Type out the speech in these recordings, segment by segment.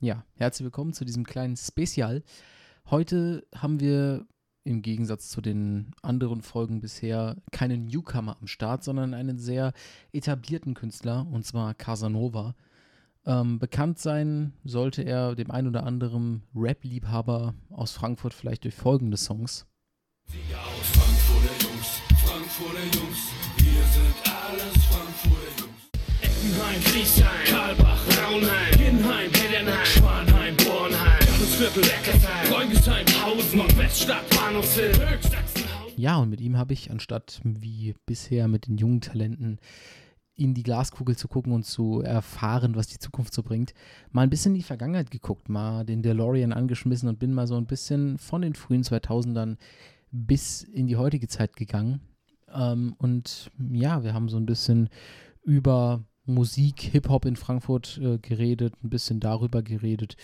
Ja, herzlich willkommen zu diesem kleinen Spezial. Heute haben wir im Gegensatz zu den anderen Folgen bisher keinen Newcomer am Start, sondern einen sehr etablierten Künstler, und zwar Casanova. Ähm, bekannt sein sollte er dem ein oder anderen Rap-Liebhaber aus Frankfurt vielleicht durch folgende Songs. Sieger aus Frankfurter Jungs, Frankfurter Jungs, Eckenheim, Friesheim, Karlbach, Braunheim, Ginnheim, Heddernheim, Schwanheim, Bornheim, Viertel, Eckersheim, Freungesheim, Hausen, Nordweststadt, Bahnhofshill. Ja, und mit ihm habe ich, anstatt wie bisher mit den jungen Talenten in die Glaskugel zu gucken und zu erfahren, was die Zukunft so bringt, mal ein bisschen in die Vergangenheit geguckt, mal den DeLorean angeschmissen und bin mal so ein bisschen von den frühen 2000ern bis in die heutige Zeit gegangen. Ähm, und ja, wir haben so ein bisschen über Musik, Hip-Hop in Frankfurt äh, geredet, ein bisschen darüber geredet,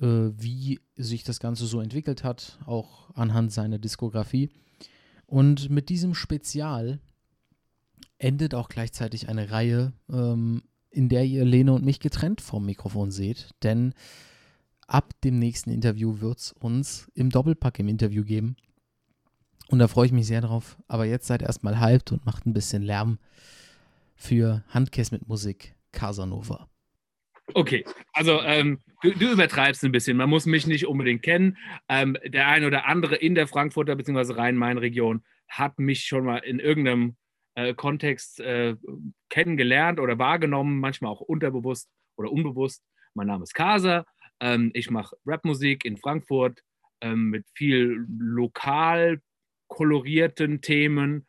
äh, wie sich das Ganze so entwickelt hat, auch anhand seiner Diskografie. Und mit diesem Spezial endet auch gleichzeitig eine Reihe, ähm, in der ihr Lene und mich getrennt vom Mikrofon seht, denn ab dem nächsten Interview wird es uns im Doppelpack im Interview geben. Und da freue ich mich sehr drauf. Aber jetzt seid erstmal hyped und macht ein bisschen Lärm für Handkäse mit Musik Casanova. Okay, also ähm, du, du, übertreibst ein bisschen. Man muss mich nicht unbedingt kennen. Ähm, der ein oder andere in der Frankfurter bzw. Rhein-Main-Region hat mich schon mal in irgendeinem äh, Kontext äh, kennengelernt oder wahrgenommen, manchmal auch unterbewusst oder unbewusst. Mein Name ist Kasa. Ähm, ich mache Rapmusik in Frankfurt ähm, mit viel lokal kolorierten Themen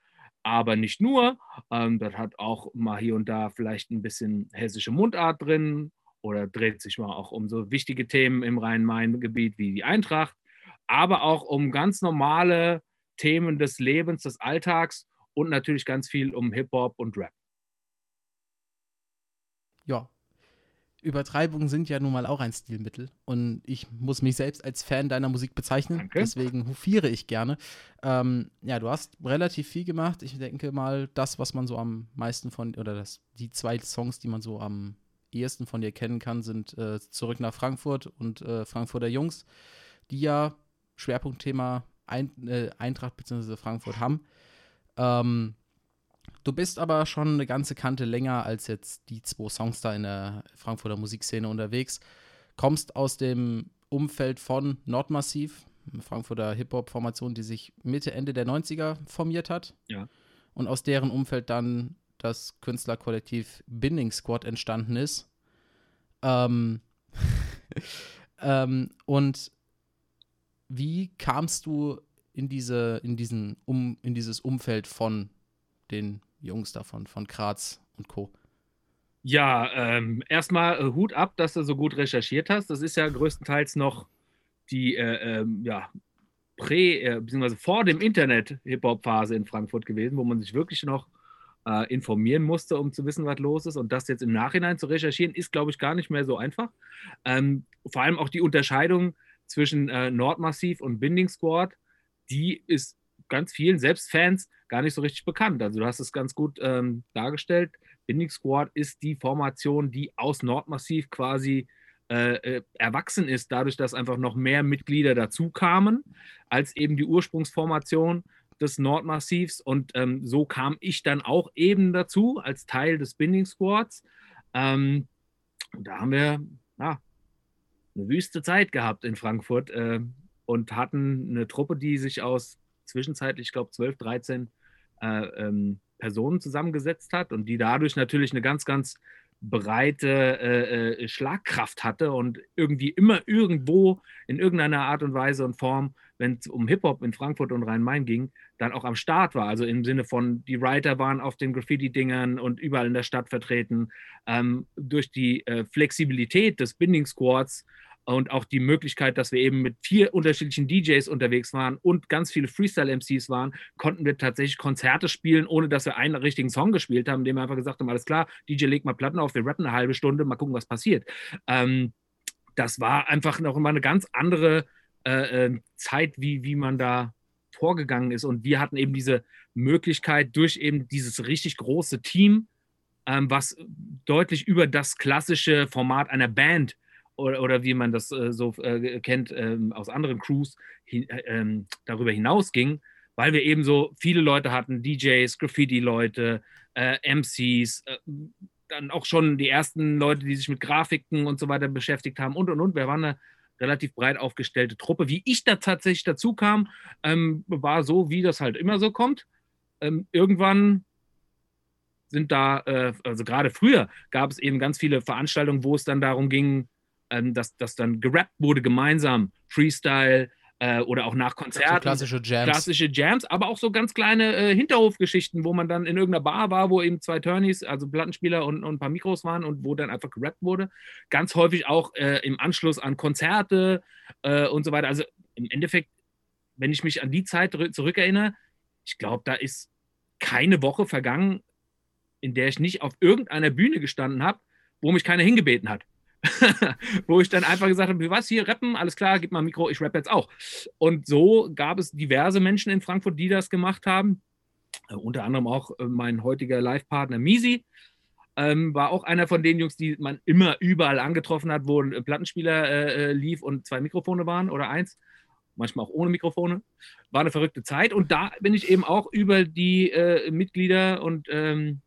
aber nicht nur. Ähm, das hat auch mal hier und da vielleicht ein bisschen hessische Mundart drin oder dreht sich mal auch um so wichtige Themen im Rhein-Main-Gebiet wie die Eintracht, aber auch um ganz normale Themen des Lebens, des Alltags und natürlich ganz viel um Hip-Hop und Rap. Ja, Übertreibungen sind ja nun mal auch ein Stilmittel und ich muss mich selbst als Fan deiner Musik bezeichnen. Danke. Deswegen hofiere ich gerne. Ähm, ja, du hast relativ viel gemacht. Ich denke mal, das, was man so am meisten von, oder das, die zwei Songs, die man so am ehesten von dir kennen kann, sind äh, Zurück nach Frankfurt und äh, Frankfurter Jungs, die ja Schwerpunktthema Ein äh, Eintracht bzw. Frankfurt haben. Ähm, Du bist aber schon eine ganze Kante länger als jetzt die zwei Songs da in der Frankfurter Musikszene unterwegs. Kommst aus dem Umfeld von Nordmassiv, eine Frankfurter Hip-Hop-Formation, die sich Mitte, Ende der 90er formiert hat. Ja. Und aus deren Umfeld dann das Künstlerkollektiv Binding Squad entstanden ist. Ähm, ähm, und wie kamst du in diese, in diesen, um, in dieses Umfeld von den Jungs davon, von Graz und Co. Ja, ähm, erstmal äh, Hut ab, dass du so gut recherchiert hast. Das ist ja größtenteils noch die äh, ähm, ja, Prä- äh, bzw. vor dem Internet-Hip-Hop-Phase in Frankfurt gewesen, wo man sich wirklich noch äh, informieren musste, um zu wissen, was los ist. Und das jetzt im Nachhinein zu recherchieren, ist, glaube ich, gar nicht mehr so einfach. Ähm, vor allem auch die Unterscheidung zwischen äh, Nordmassiv und Binding Squad, die ist ganz vielen, selbst Fans, gar nicht so richtig bekannt. Also du hast es ganz gut ähm, dargestellt. Binding Squad ist die Formation, die aus Nordmassiv quasi äh, äh, erwachsen ist, dadurch, dass einfach noch mehr Mitglieder dazu kamen, als eben die Ursprungsformation des Nordmassivs. Und ähm, so kam ich dann auch eben dazu, als Teil des Binding Squads. Ähm, da haben wir ja, eine wüste Zeit gehabt in Frankfurt äh, und hatten eine Truppe, die sich aus zwischenzeitlich, ich glaube, 12, 13 äh, ähm, Personen zusammengesetzt hat und die dadurch natürlich eine ganz, ganz breite äh, äh, Schlagkraft hatte und irgendwie immer irgendwo in irgendeiner Art und Weise und Form, wenn es um Hip-Hop in Frankfurt und Rhein-Main ging, dann auch am Start war. Also im Sinne von, die Writer waren auf den Graffiti-Dingern und überall in der Stadt vertreten. Ähm, durch die äh, Flexibilität des Binding-Squads und auch die Möglichkeit, dass wir eben mit vier unterschiedlichen DJs unterwegs waren und ganz viele Freestyle-MCs waren, konnten wir tatsächlich Konzerte spielen, ohne dass wir einen richtigen Song gespielt haben, indem wir einfach gesagt haben, alles klar, DJ legt mal Platten auf, wir rappen eine halbe Stunde, mal gucken, was passiert. Ähm, das war einfach noch immer eine ganz andere äh, äh, Zeit, wie, wie man da vorgegangen ist. Und wir hatten eben diese Möglichkeit durch eben dieses richtig große Team, ähm, was deutlich über das klassische Format einer Band oder, oder wie man das äh, so äh, kennt ähm, aus anderen Crews, hi, äh, ähm, darüber hinausging, weil wir eben so viele Leute hatten, DJs, Graffiti-Leute, äh, MCs, äh, dann auch schon die ersten Leute, die sich mit Grafiken und so weiter beschäftigt haben und und und. Wir waren eine relativ breit aufgestellte Truppe. Wie ich da tatsächlich dazu kam, ähm, war so, wie das halt immer so kommt. Ähm, irgendwann sind da, äh, also gerade früher gab es eben ganz viele Veranstaltungen, wo es dann darum ging, ähm, dass, dass dann gerappt wurde gemeinsam, Freestyle äh, oder auch nach Konzerten. So klassische Jams. Klassische Jams, aber auch so ganz kleine äh, Hinterhofgeschichten, wo man dann in irgendeiner Bar war, wo eben zwei Turnies, also Plattenspieler und, und ein paar Mikros waren und wo dann einfach gerappt wurde. Ganz häufig auch äh, im Anschluss an Konzerte äh, und so weiter. Also im Endeffekt, wenn ich mich an die Zeit zurückerinnere, ich glaube, da ist keine Woche vergangen, in der ich nicht auf irgendeiner Bühne gestanden habe, wo mich keiner hingebeten hat. wo ich dann einfach gesagt habe, was hier rappen, alles klar, gib mal ein Mikro, ich rappe jetzt auch. Und so gab es diverse Menschen in Frankfurt, die das gemacht haben. Äh, unter anderem auch äh, mein heutiger Live-Partner Misi. Ähm, war auch einer von den Jungs, die man immer überall angetroffen hat, wo ein Plattenspieler äh, äh, lief und zwei Mikrofone waren oder eins. Manchmal auch ohne Mikrofone. War eine verrückte Zeit. Und da bin ich eben auch über die äh, Mitglieder und ähm,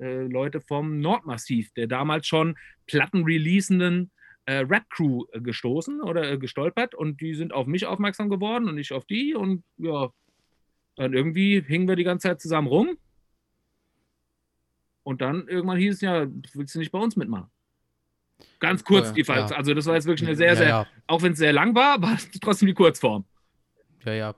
äh, Leute vom Nordmassiv, der damals schon plattenreleasenden äh, Rap-Crew äh, gestoßen oder äh, gestolpert und die sind auf mich aufmerksam geworden und ich auf die und ja, dann irgendwie hingen wir die ganze Zeit zusammen rum und dann irgendwann hieß es ja, willst du nicht bei uns mitmachen? Ganz kurz, die Fall. Ja. Also, das war jetzt wirklich eine sehr, sehr, ja, ja. auch wenn es sehr lang war, war es trotzdem die Kurzform. Ja, ja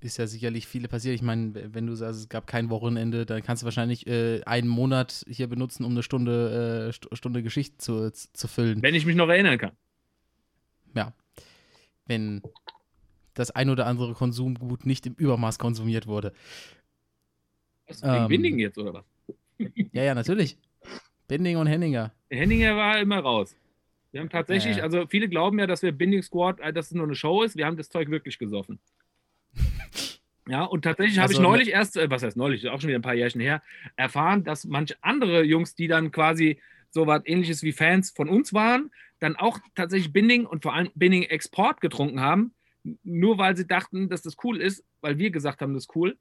ist ja sicherlich viele passiert. Ich meine, wenn du sagst, es gab kein Wochenende, dann kannst du wahrscheinlich äh, einen Monat hier benutzen, um eine Stunde, äh, Stunde Geschichte zu, zu füllen. Wenn ich mich noch erinnern kann. Ja. Wenn das ein oder andere Konsumgut nicht im Übermaß konsumiert wurde. Was, ähm, Binding jetzt, oder was? ja, ja, natürlich. Binding und Henninger. Henninger war immer raus. Wir haben tatsächlich, ja. also viele glauben ja, dass wir Binding Squad, äh, dass es nur eine Show ist. Wir haben das Zeug wirklich gesoffen. Ja, und tatsächlich habe also, ich neulich erst, äh, was heißt neulich, auch schon wieder ein paar Jährchen her, erfahren, dass manche andere Jungs, die dann quasi so was ähnliches wie Fans von uns waren, dann auch tatsächlich Binding und vor allem Binding Export getrunken haben, nur weil sie dachten, dass das cool ist, weil wir gesagt haben, das ist cool,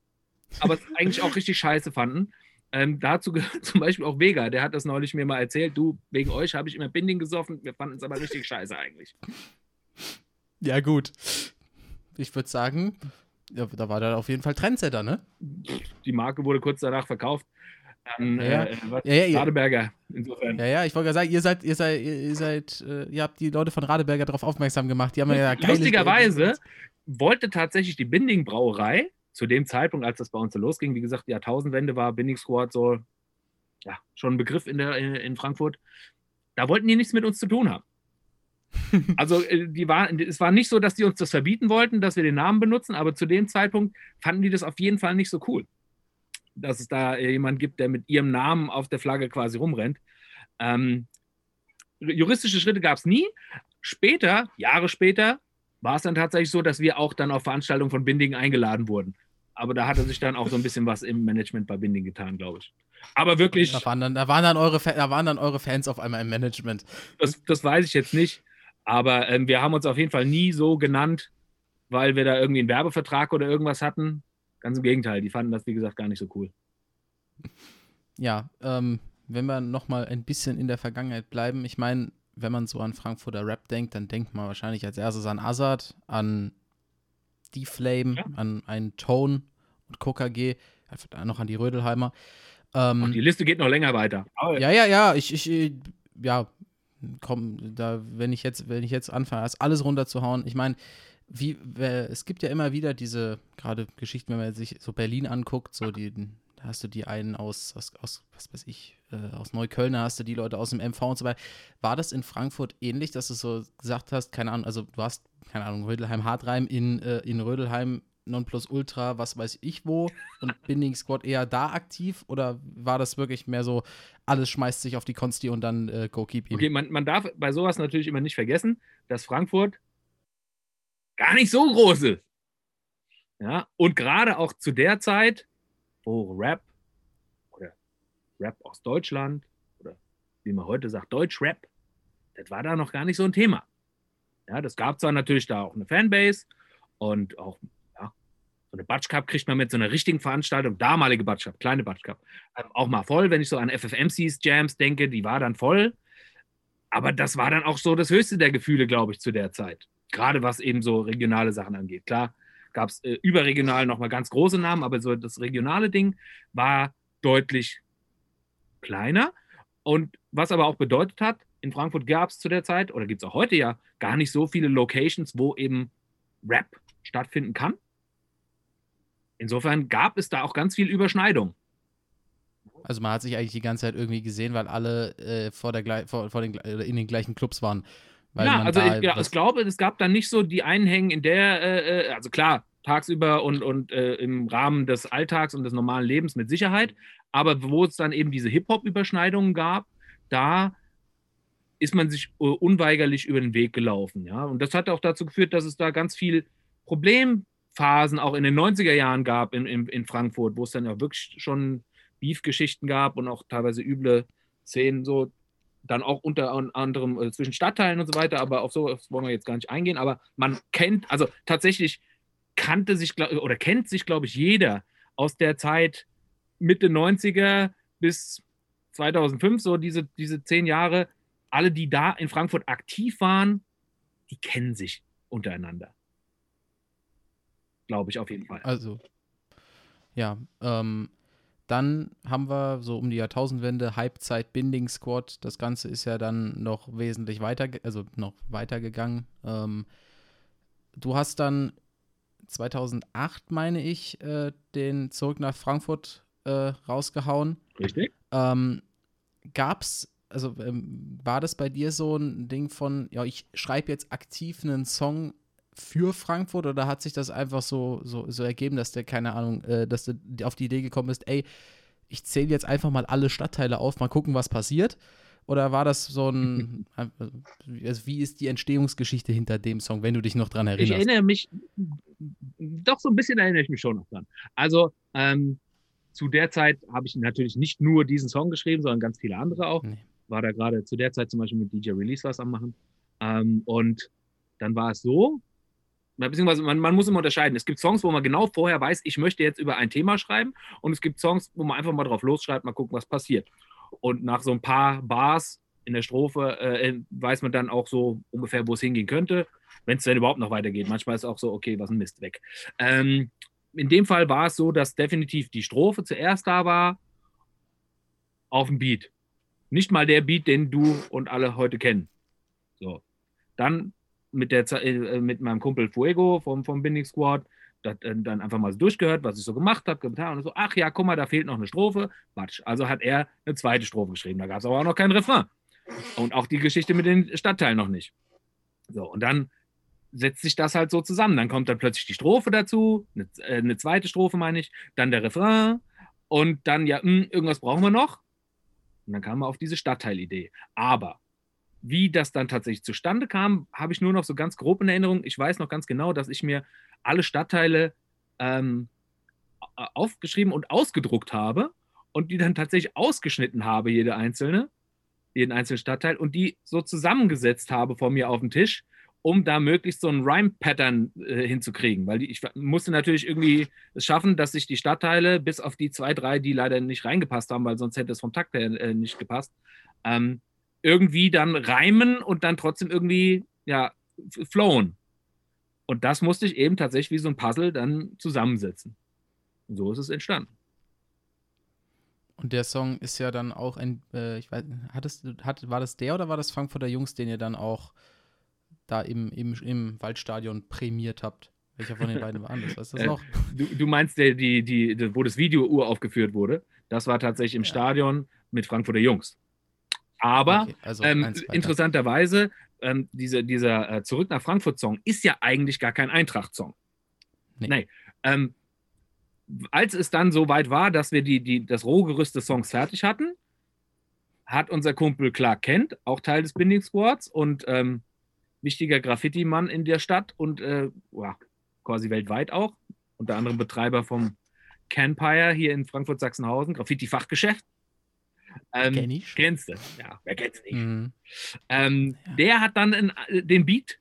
aber es eigentlich auch richtig scheiße fanden. Ähm, dazu gehört zum Beispiel auch Vega, der hat das neulich mir mal erzählt, du, wegen euch habe ich immer Binding gesoffen, wir fanden es aber richtig scheiße eigentlich. Ja, gut. Ich würde sagen, ja, da war der auf jeden Fall Trendsetter, ne? Die Marke wurde kurz danach verkauft an ja, äh, ja, ja, Radeberger. Insofern. Ja, ja, ich wollte gerade sagen, ihr seid, ihr seid, ihr seid, äh, ihr habt die Leute von Radeberger darauf aufmerksam gemacht. Die haben ja Lustigerweise wollte tatsächlich die Binding Brauerei zu dem Zeitpunkt, als das bei uns so losging, wie gesagt, die Jahrtausendwende war Binding Squad so, ja, schon ein Begriff in, der, in Frankfurt. Da wollten die nichts mit uns zu tun haben. Also äh, die war, es war nicht so, dass die uns das verbieten wollten, dass wir den Namen benutzen, aber zu dem Zeitpunkt fanden die das auf jeden Fall nicht so cool, dass es da jemand gibt, der mit ihrem Namen auf der Flagge quasi rumrennt. Ähm, juristische Schritte gab es nie. Später, Jahre später, war es dann tatsächlich so, dass wir auch dann auf Veranstaltungen von Binding eingeladen wurden. Aber da hatte sich dann auch so ein bisschen was im Management bei Binding getan, glaube ich. Aber wirklich. Da waren, dann, da, waren dann eure, da waren dann eure Fans auf einmal im Management. Das, das weiß ich jetzt nicht. Aber ähm, wir haben uns auf jeden Fall nie so genannt, weil wir da irgendwie einen Werbevertrag oder irgendwas hatten. Ganz im Gegenteil, die fanden das, wie gesagt, gar nicht so cool. Ja, ähm, wenn wir nochmal ein bisschen in der Vergangenheit bleiben, ich meine, wenn man so an Frankfurter Rap denkt, dann denkt man wahrscheinlich als erstes an Azad, an D-Flame, ja. an einen Tone und KKG, noch an die Rödelheimer. Ähm, die Liste geht noch länger weiter. ja, ja, ja, ich, ich, ja, komm, da, wenn ich jetzt, wenn ich jetzt anfange, alles runterzuhauen, ich meine, wie, es gibt ja immer wieder diese, gerade Geschichten, wenn man sich so Berlin anguckt, so die, da hast du die einen aus, aus, aus was weiß ich, äh, aus Neukölln, da hast du die Leute aus dem MV und so weiter. War das in Frankfurt ähnlich, dass du so gesagt hast, keine Ahnung, also du hast, keine Ahnung, Rödelheim, Hartreim in, äh, in Rödelheim Nonplusultra, was weiß ich wo und Binding Squad eher da aktiv oder war das wirklich mehr so, alles schmeißt sich auf die Konsti und dann äh, go keep him? Okay, man, man darf bei sowas natürlich immer nicht vergessen, dass Frankfurt gar nicht so groß ist. Ja, und gerade auch zu der Zeit, wo Rap oder Rap aus Deutschland oder wie man heute sagt, Deutschrap das war da noch gar nicht so ein Thema. Ja, das gab zwar natürlich da auch eine Fanbase und auch so eine Batsch Cup kriegt man mit so einer richtigen Veranstaltung, damalige Batsch Cup, kleine Batsch Cup, ähm, auch mal voll. Wenn ich so an FFMCs Jams denke, die war dann voll. Aber das war dann auch so das höchste der Gefühle, glaube ich, zu der Zeit. Gerade was eben so regionale Sachen angeht. Klar gab es äh, überregional nochmal ganz große Namen, aber so das regionale Ding war deutlich kleiner. Und was aber auch bedeutet hat, in Frankfurt gab es zu der Zeit, oder gibt es auch heute ja, gar nicht so viele Locations, wo eben Rap stattfinden kann. Insofern gab es da auch ganz viel Überschneidung. Also man hat sich eigentlich die ganze Zeit irgendwie gesehen, weil alle äh, vor der, vor, vor den, in den gleichen Clubs waren. ja, also ich, ja, ich, glaube, es gab dann nicht so die Einhängen in der, äh, äh, also klar, tagsüber und, und äh, im Rahmen des Alltags und des normalen Lebens mit Sicherheit, aber wo es dann eben diese Hip-Hop-Überschneidungen gab, da ist man sich äh, unweigerlich über den Weg gelaufen. Ja? Und das hat auch dazu geführt, dass es da ganz viel Problemphasen auch in den 90er Jahren gab in, in, in Frankfurt, wo es dann ja wirklich schon Beef-Geschichten gab und auch teilweise üble Szenen, so dann auch unter anderem äh, zwischen Stadtteilen und so weiter, aber auf so wollen wir jetzt gar nicht eingehen. Aber man kennt, also tatsächlich kannte sich oder kennt sich, glaube ich, jeder aus der Zeit Mitte 90er bis 2005, so diese, diese zehn Jahre, alle, die da in Frankfurt aktiv waren, die kennen sich untereinander. Glaube ich auf jeden Fall. Also, ja, ähm, dann haben wir so um die Jahrtausendwende Halbzeit Binding Squad. Das Ganze ist ja dann noch wesentlich weiter, also noch weitergegangen. Ähm, du hast dann 2008, meine ich, äh, den Zurück nach Frankfurt äh, rausgehauen. Richtig. Ähm, gab's, also ähm, war das bei dir so ein Ding von, ja, ich schreibe jetzt aktiv einen Song für Frankfurt oder hat sich das einfach so, so, so ergeben, dass der, keine Ahnung, äh, dass du auf die Idee gekommen bist, ey, ich zähle jetzt einfach mal alle Stadtteile auf, mal gucken, was passiert? Oder war das so ein, also wie ist die Entstehungsgeschichte hinter dem Song, wenn du dich noch dran erinnerst? Ich erinnere mich, doch so ein bisschen erinnere ich mich schon noch dran. Also ähm, zu der Zeit habe ich natürlich nicht nur diesen Song geschrieben, sondern ganz viele andere auch. Nee. War da gerade zu der Zeit zum Beispiel mit DJ Release was am machen. Ähm, und dann war es so, beziehungsweise man, man, muss immer unterscheiden. Es gibt Songs, wo man genau vorher weiß, ich möchte jetzt über ein Thema schreiben und es gibt Songs, wo man einfach mal drauf losschreibt, mal gucken, was passiert. Und nach so ein paar Bars in der Strophe äh, weiß man dann auch so ungefähr, wo es hingehen könnte, wenn es denn überhaupt noch weitergeht. Manchmal ist es auch so, okay, was ein Mist weg. Ähm, in dem Fall war es so, dass definitiv die Strophe zuerst da war auf dem Beat. Nicht mal der Beat, den du und alle heute kennen. So. Dann mit, der, äh, mit meinem Kumpel Fuego vom, vom Binding Squad das, äh, dann einfach mal so durchgehört, was ich so gemacht habe, getan und so, ach ja, guck mal, da fehlt noch eine Strophe. Quatsch. Also hat er eine zweite Strophe geschrieben. Da gab es aber auch noch kein Refrain. Und auch die Geschichte mit den Stadtteilen noch nicht. So, und dann setzt sich das halt so zusammen. Dann kommt dann plötzlich die Strophe dazu, eine, äh, eine zweite Strophe meine ich, dann der Refrain und dann, ja, mh, hm, irgendwas brauchen wir noch. Und dann kam man auf diese Stadtteilidee. Aber wie das dann tatsächlich zustande kam, habe ich nur noch so ganz grob in Erinnerung. Ich weiß noch ganz genau, dass ich mir alle Stadtteile ähm, aufgeschrieben und ausgedruckt habe und die dann tatsächlich ausgeschnitten habe, jede einzelne, jeden einzelnen Stadtteil und die so zusammengesetzt habe vor mir auf dem Tisch, um da möglichst so ein Rhyme-Pattern äh, hinzukriegen. Weil die, ich musste natürlich irgendwie es schaffen, dass sich die Stadtteile, bis auf die zwei, drei, die leider nicht reingepasst haben, weil sonst hätte es vom Takt her äh, nicht gepasst, ähm, irgendwie dann reimen und dann trotzdem irgendwie, ja, flowen. Und das musste ich eben tatsächlich wie so ein Puzzle dann zusammensetzen. Und so ist es entstanden. Und der Song ist ja dann auch ein, äh, ich weiß, hattest, hat, war das der oder war das Frankfurter Jungs, den ihr dann auch da im, im, im Waldstadion prämiert habt? Welcher von den beiden war anders? Weißt du das äh, noch? Du, du, meinst, der, die, die, wo das Video uraufgeführt wurde? Das war tatsächlich im ja. Stadion mit Frankfurter Jungs. Aber okay, also ähm, interessanterweise, ähm, diese, dieser äh, Zurück nach Frankfurt-Song ist ja eigentlich gar kein Eintracht-Song. Nee. nee. Ähm, als es dann so weit war, dass wir die, die, das Rohgerüst des Songs fertig hatten, hat unser Kumpel Clark Kent, auch Teil des Binding Squads und ähm, wichtiger Graffiti-Mann in der Stadt und äh, quasi weltweit auch, unter anderem Betreiber vom Canpire hier in Frankfurt-Sachsenhausen, Graffiti-Fachgeschäft, Ähm, Kenn ich. Kennst du? Ja, wer kennt's nicht? Mhm. Ähm, Der hat dann in, den Beat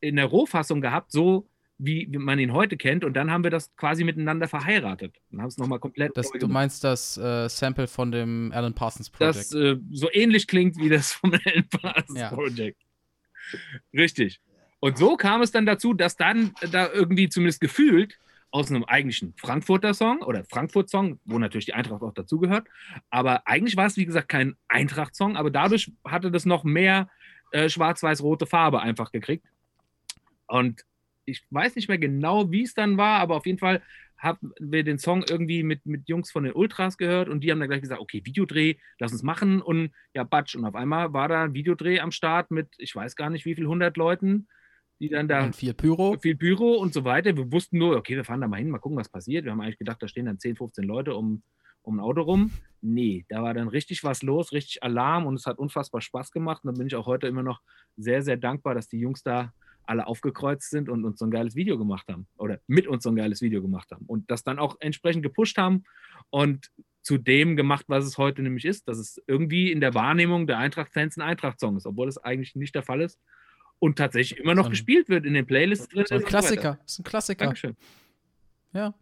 in der Rohfassung gehabt, so wie man ihn heute kennt. Und dann haben wir das quasi miteinander verheiratet. Und haben es nochmal komplett. Das, du meinst das äh, Sample von dem Alan Parsons Project? das äh, so ähnlich klingt wie das vom Alan Parsons Ja. Project. Richtig. Und so kam es dann dazu, dass dann da irgendwie zumindest gefühlt aus einem eigentlichen Frankfurter Song oder Frankfurt-Song, wo natürlich die Eintracht auch dazugehört, aber eigentlich war es, wie gesagt, kein Eintracht-Song, aber dadurch hatte das noch mehr äh, schwarz-weiß-rote Farbe einfach gekriegt. Und ich weiß nicht mehr genau, wie es dann war, aber auf jeden Fall haben wir den Song irgendwie mit, mit Jungs von den Ultras gehört und die haben dann gleich gesagt, okay, Videodreh, lass uns machen und ja, Batsch. Und auf einmal war da ein Videodreh am Start mit, ich weiß gar nicht, wie viel hundert Leuten, die dann da Und viel Pyro. viel Pyro und so weiter. Wir wussten nur, okay, wir fahren da mal hin, mal gucken, was passiert. Wir haben eigentlich gedacht, da stehen dann 10, 15 Leute um, um ein Auto rum. Nee, da war dann richtig was los, richtig Alarm und es hat unfassbar Spaß gemacht. Und da bin ich auch heute immer noch sehr, sehr dankbar, dass die Jungs da alle aufgekreuzt sind und uns so ein geiles Video gemacht haben oder mit uns so ein geiles Video gemacht haben und das dann auch entsprechend gepusht haben und zu dem gemacht, was es heute nämlich ist, dass es irgendwie in der Wahrnehmung der Eintracht-Fans ein Eintracht-Song ist, obwohl es eigentlich nicht der Fall ist und tatsächlich immer noch So gespielt wird in den Playlists drin. So ein so. Klassiker. Ist ein Klassiker. Dankeschön. Ja.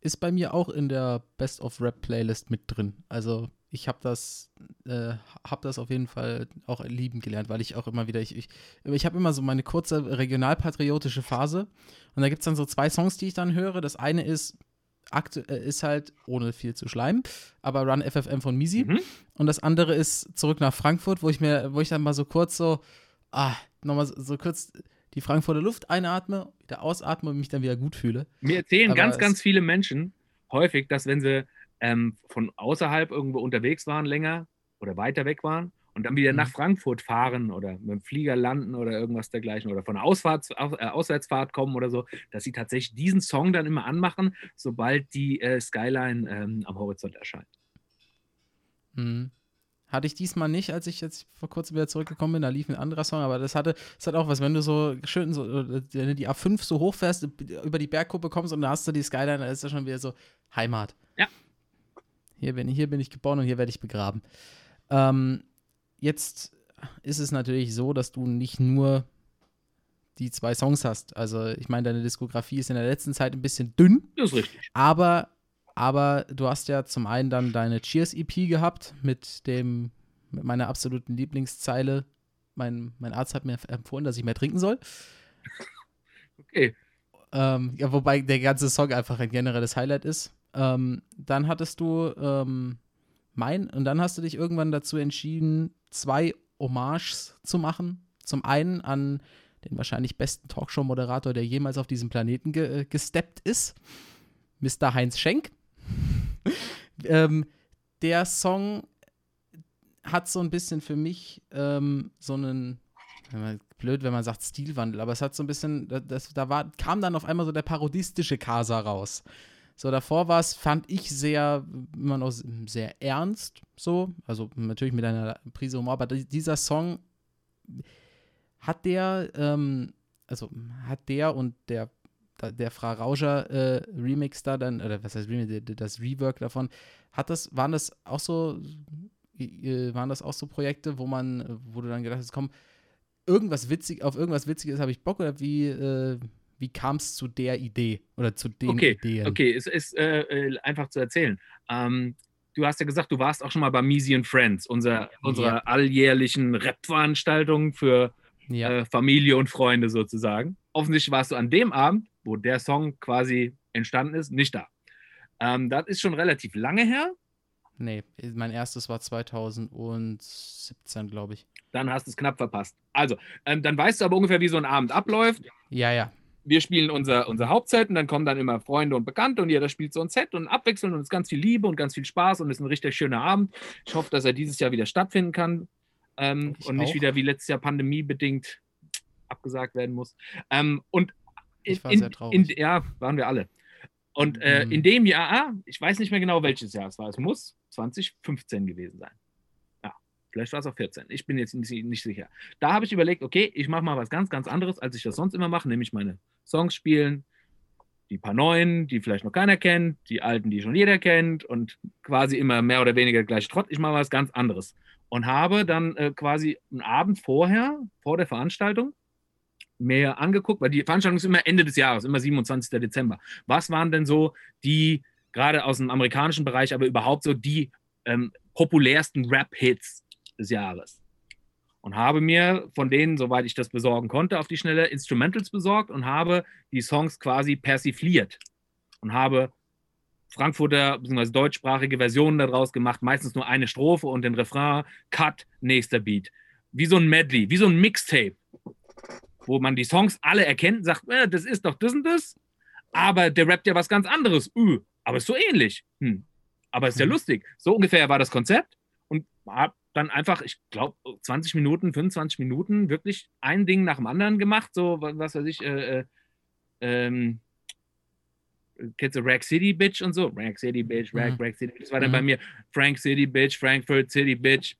Ist bei mir auch in der Best of Rap Playlist mit drin. Also ich habe das, äh, habe das auf jeden Fall auch lieben gelernt, weil ich auch immer wieder, ich, ich, ich habe immer so meine kurze regionalpatriotische Phase und da gibt es dann so zwei Songs, die ich dann höre. Das eine ist, aktu äh, ist halt, ohne viel zu schleimen, aber Run FFM von Misi. Mhm. Und das andere ist zurück nach Frankfurt, wo ich mir, wo ich dann mal so kurz so, ah, nochmal so, so kurz die Frankfurter Luft einatme, wieder ausatme und mich dann wieder gut fühle. Mir erzählen Aber ganz, ganz viele Menschen häufig, dass wenn sie ähm, von außerhalb irgendwo unterwegs waren, länger oder weiter weg waren und dann wieder Mhm. nach Frankfurt fahren oder mit dem Flieger landen oder irgendwas dergleichen oder von der Ausfahrts, Aus, äh, Auswärtsfahrt kommen oder so, dass sie tatsächlich diesen Song dann immer anmachen, sobald die äh, Skyline ähm, am Horizont erscheint. Mhm. Hatte ich diesmal nicht, als ich jetzt vor kurzem wieder zurückgekommen bin. Da lief ein anderer Song, aber das hatte, das hat auch was, wenn du so schön so, wenn du die A5 so hochfährst, über die Bergkuppe kommst und da hast du die Skyline, da ist das schon wieder so Heimat. Ja. Hier bin ich, hier bin ich geboren und hier werde ich begraben. Ähm, jetzt ist es natürlich so, dass du nicht nur die zwei Songs hast. Also, ich meine, deine Diskografie ist in der letzten Zeit ein bisschen dünn. Das ist richtig. Aber, aber du hast ja zum einen dann deine Cheers-EP gehabt mit dem, mit meiner absoluten Lieblingszeile. Mein, mein Arzt hat mir empfohlen, dass ich mehr trinken soll. Okay. Ähm, ja, wobei der ganze Song einfach ein generelles Highlight ist. Ähm, dann hattest du ähm, mein, und dann hast du dich irgendwann dazu entschieden, zwei Hommages zu machen. Zum einen an den wahrscheinlich besten Talkshow-Moderator, der jemals auf diesem Planeten ge äh, gesteppt ist, Mr. Heinz Schenk. ähm, der Song hat so ein bisschen für mich ähm, so einen, wenn man, blöd, wenn man sagt Stilwandel, aber es hat so ein bisschen, da- das, da war, kam dann auf einmal so der parodistische Kasa raus. So, davor war es, fand ich sehr, immer noch sehr ernst, so, also natürlich mit einer Prise Humor, aber di- dieser Song hat der, ähm, also hat der und der, der Fra Rauscher äh, Remix da dann, oder was heißt Remix, das Rework davon, hat das, waren das auch so, äh, waren das auch so Projekte, wo man, wo du dann gedacht hast, komm, irgendwas witzig, auf irgendwas Witziges habe ich Bock oder wie, äh, wie kam es zu der Idee oder zu den Okay, Ideen? Okay, es ist äh, äh, einfach zu erzählen. Ähm, du hast ja gesagt, du warst auch schon mal bei Measy and Friends, unser, unserer Ja. alljährlichen Rap-Veranstaltung für Ja, äh, Familie und Freunde sozusagen. Offensichtlich warst du an dem Abend, wo der Song quasi entstanden ist, nicht da. Ähm, das ist schon relativ lange her. nee, mein erstes war 2017, glaube ich. Dann hast du es knapp verpasst. Also, ähm, dann weißt du aber ungefähr, wie so ein Abend abläuft. Ja, ja. wir spielen unser, unser Hauptset und dann kommen dann immer Freunde und Bekannte und jeder spielt so ein Set und abwechselnd und es ist ganz viel Liebe und ganz viel Spaß und es ist ein richtig schöner Abend. Ich hoffe, dass er dieses Jahr wieder stattfinden kann ähm, und nicht auch. wieder wie letztes Jahr pandemiebedingt abgesagt werden muss. Ähm, und Ich war in, sehr traurig. In, ja, waren wir alle. Und äh, Mhm. in dem Jahr, ah, ich weiß nicht mehr genau, welches Jahr es war, es muss 2015 gewesen sein. Ja, vielleicht war es auch 14. Ich bin jetzt nicht, nicht sicher. Da habe ich überlegt, okay, ich mache mal was ganz, ganz anderes, als ich das sonst immer mache, nämlich meine Songs spielen, die paar neuen, die vielleicht noch keiner kennt, die alten, die schon jeder kennt und quasi immer mehr oder weniger gleich Trott. Ich mache was ganz anderes. Und habe dann äh, quasi einen Abend vorher, vor der Veranstaltung, mehr angeguckt, weil die Veranstaltung ist immer Ende des Jahres, immer 27. Dezember. Was waren denn so die, gerade aus dem amerikanischen Bereich, aber überhaupt so die ähm, populärsten Rap-Hits des Jahres? Und habe mir von denen, soweit ich das besorgen konnte, auf die Schnelle Instrumentals besorgt und habe die Songs quasi persifliert und habe Frankfurter bzw. deutschsprachige Versionen daraus gemacht, meistens nur eine Strophe und den Refrain, Cut, nächster Beat. Wie so ein Medley, wie so ein Mixtape wo man die Songs alle erkennt und sagt, äh, das ist doch das und das, aber der rappt ja was ganz anderes. Öh, aber ist so ähnlich. Hm. Aber ist ja mhm. lustig. So ungefähr war das Konzept und hab dann einfach, ich glaube, 20 Minuten, 25 Minuten wirklich ein Ding nach dem anderen gemacht, so was weiß ich, äh, äh, ähm, kennst du Rack City Bitch und so? Rack City Bitch, Rack, mhm. Rack City Bitch. Das war dann mhm. bei mir Frank City Bitch, Frankfurt City Bitch.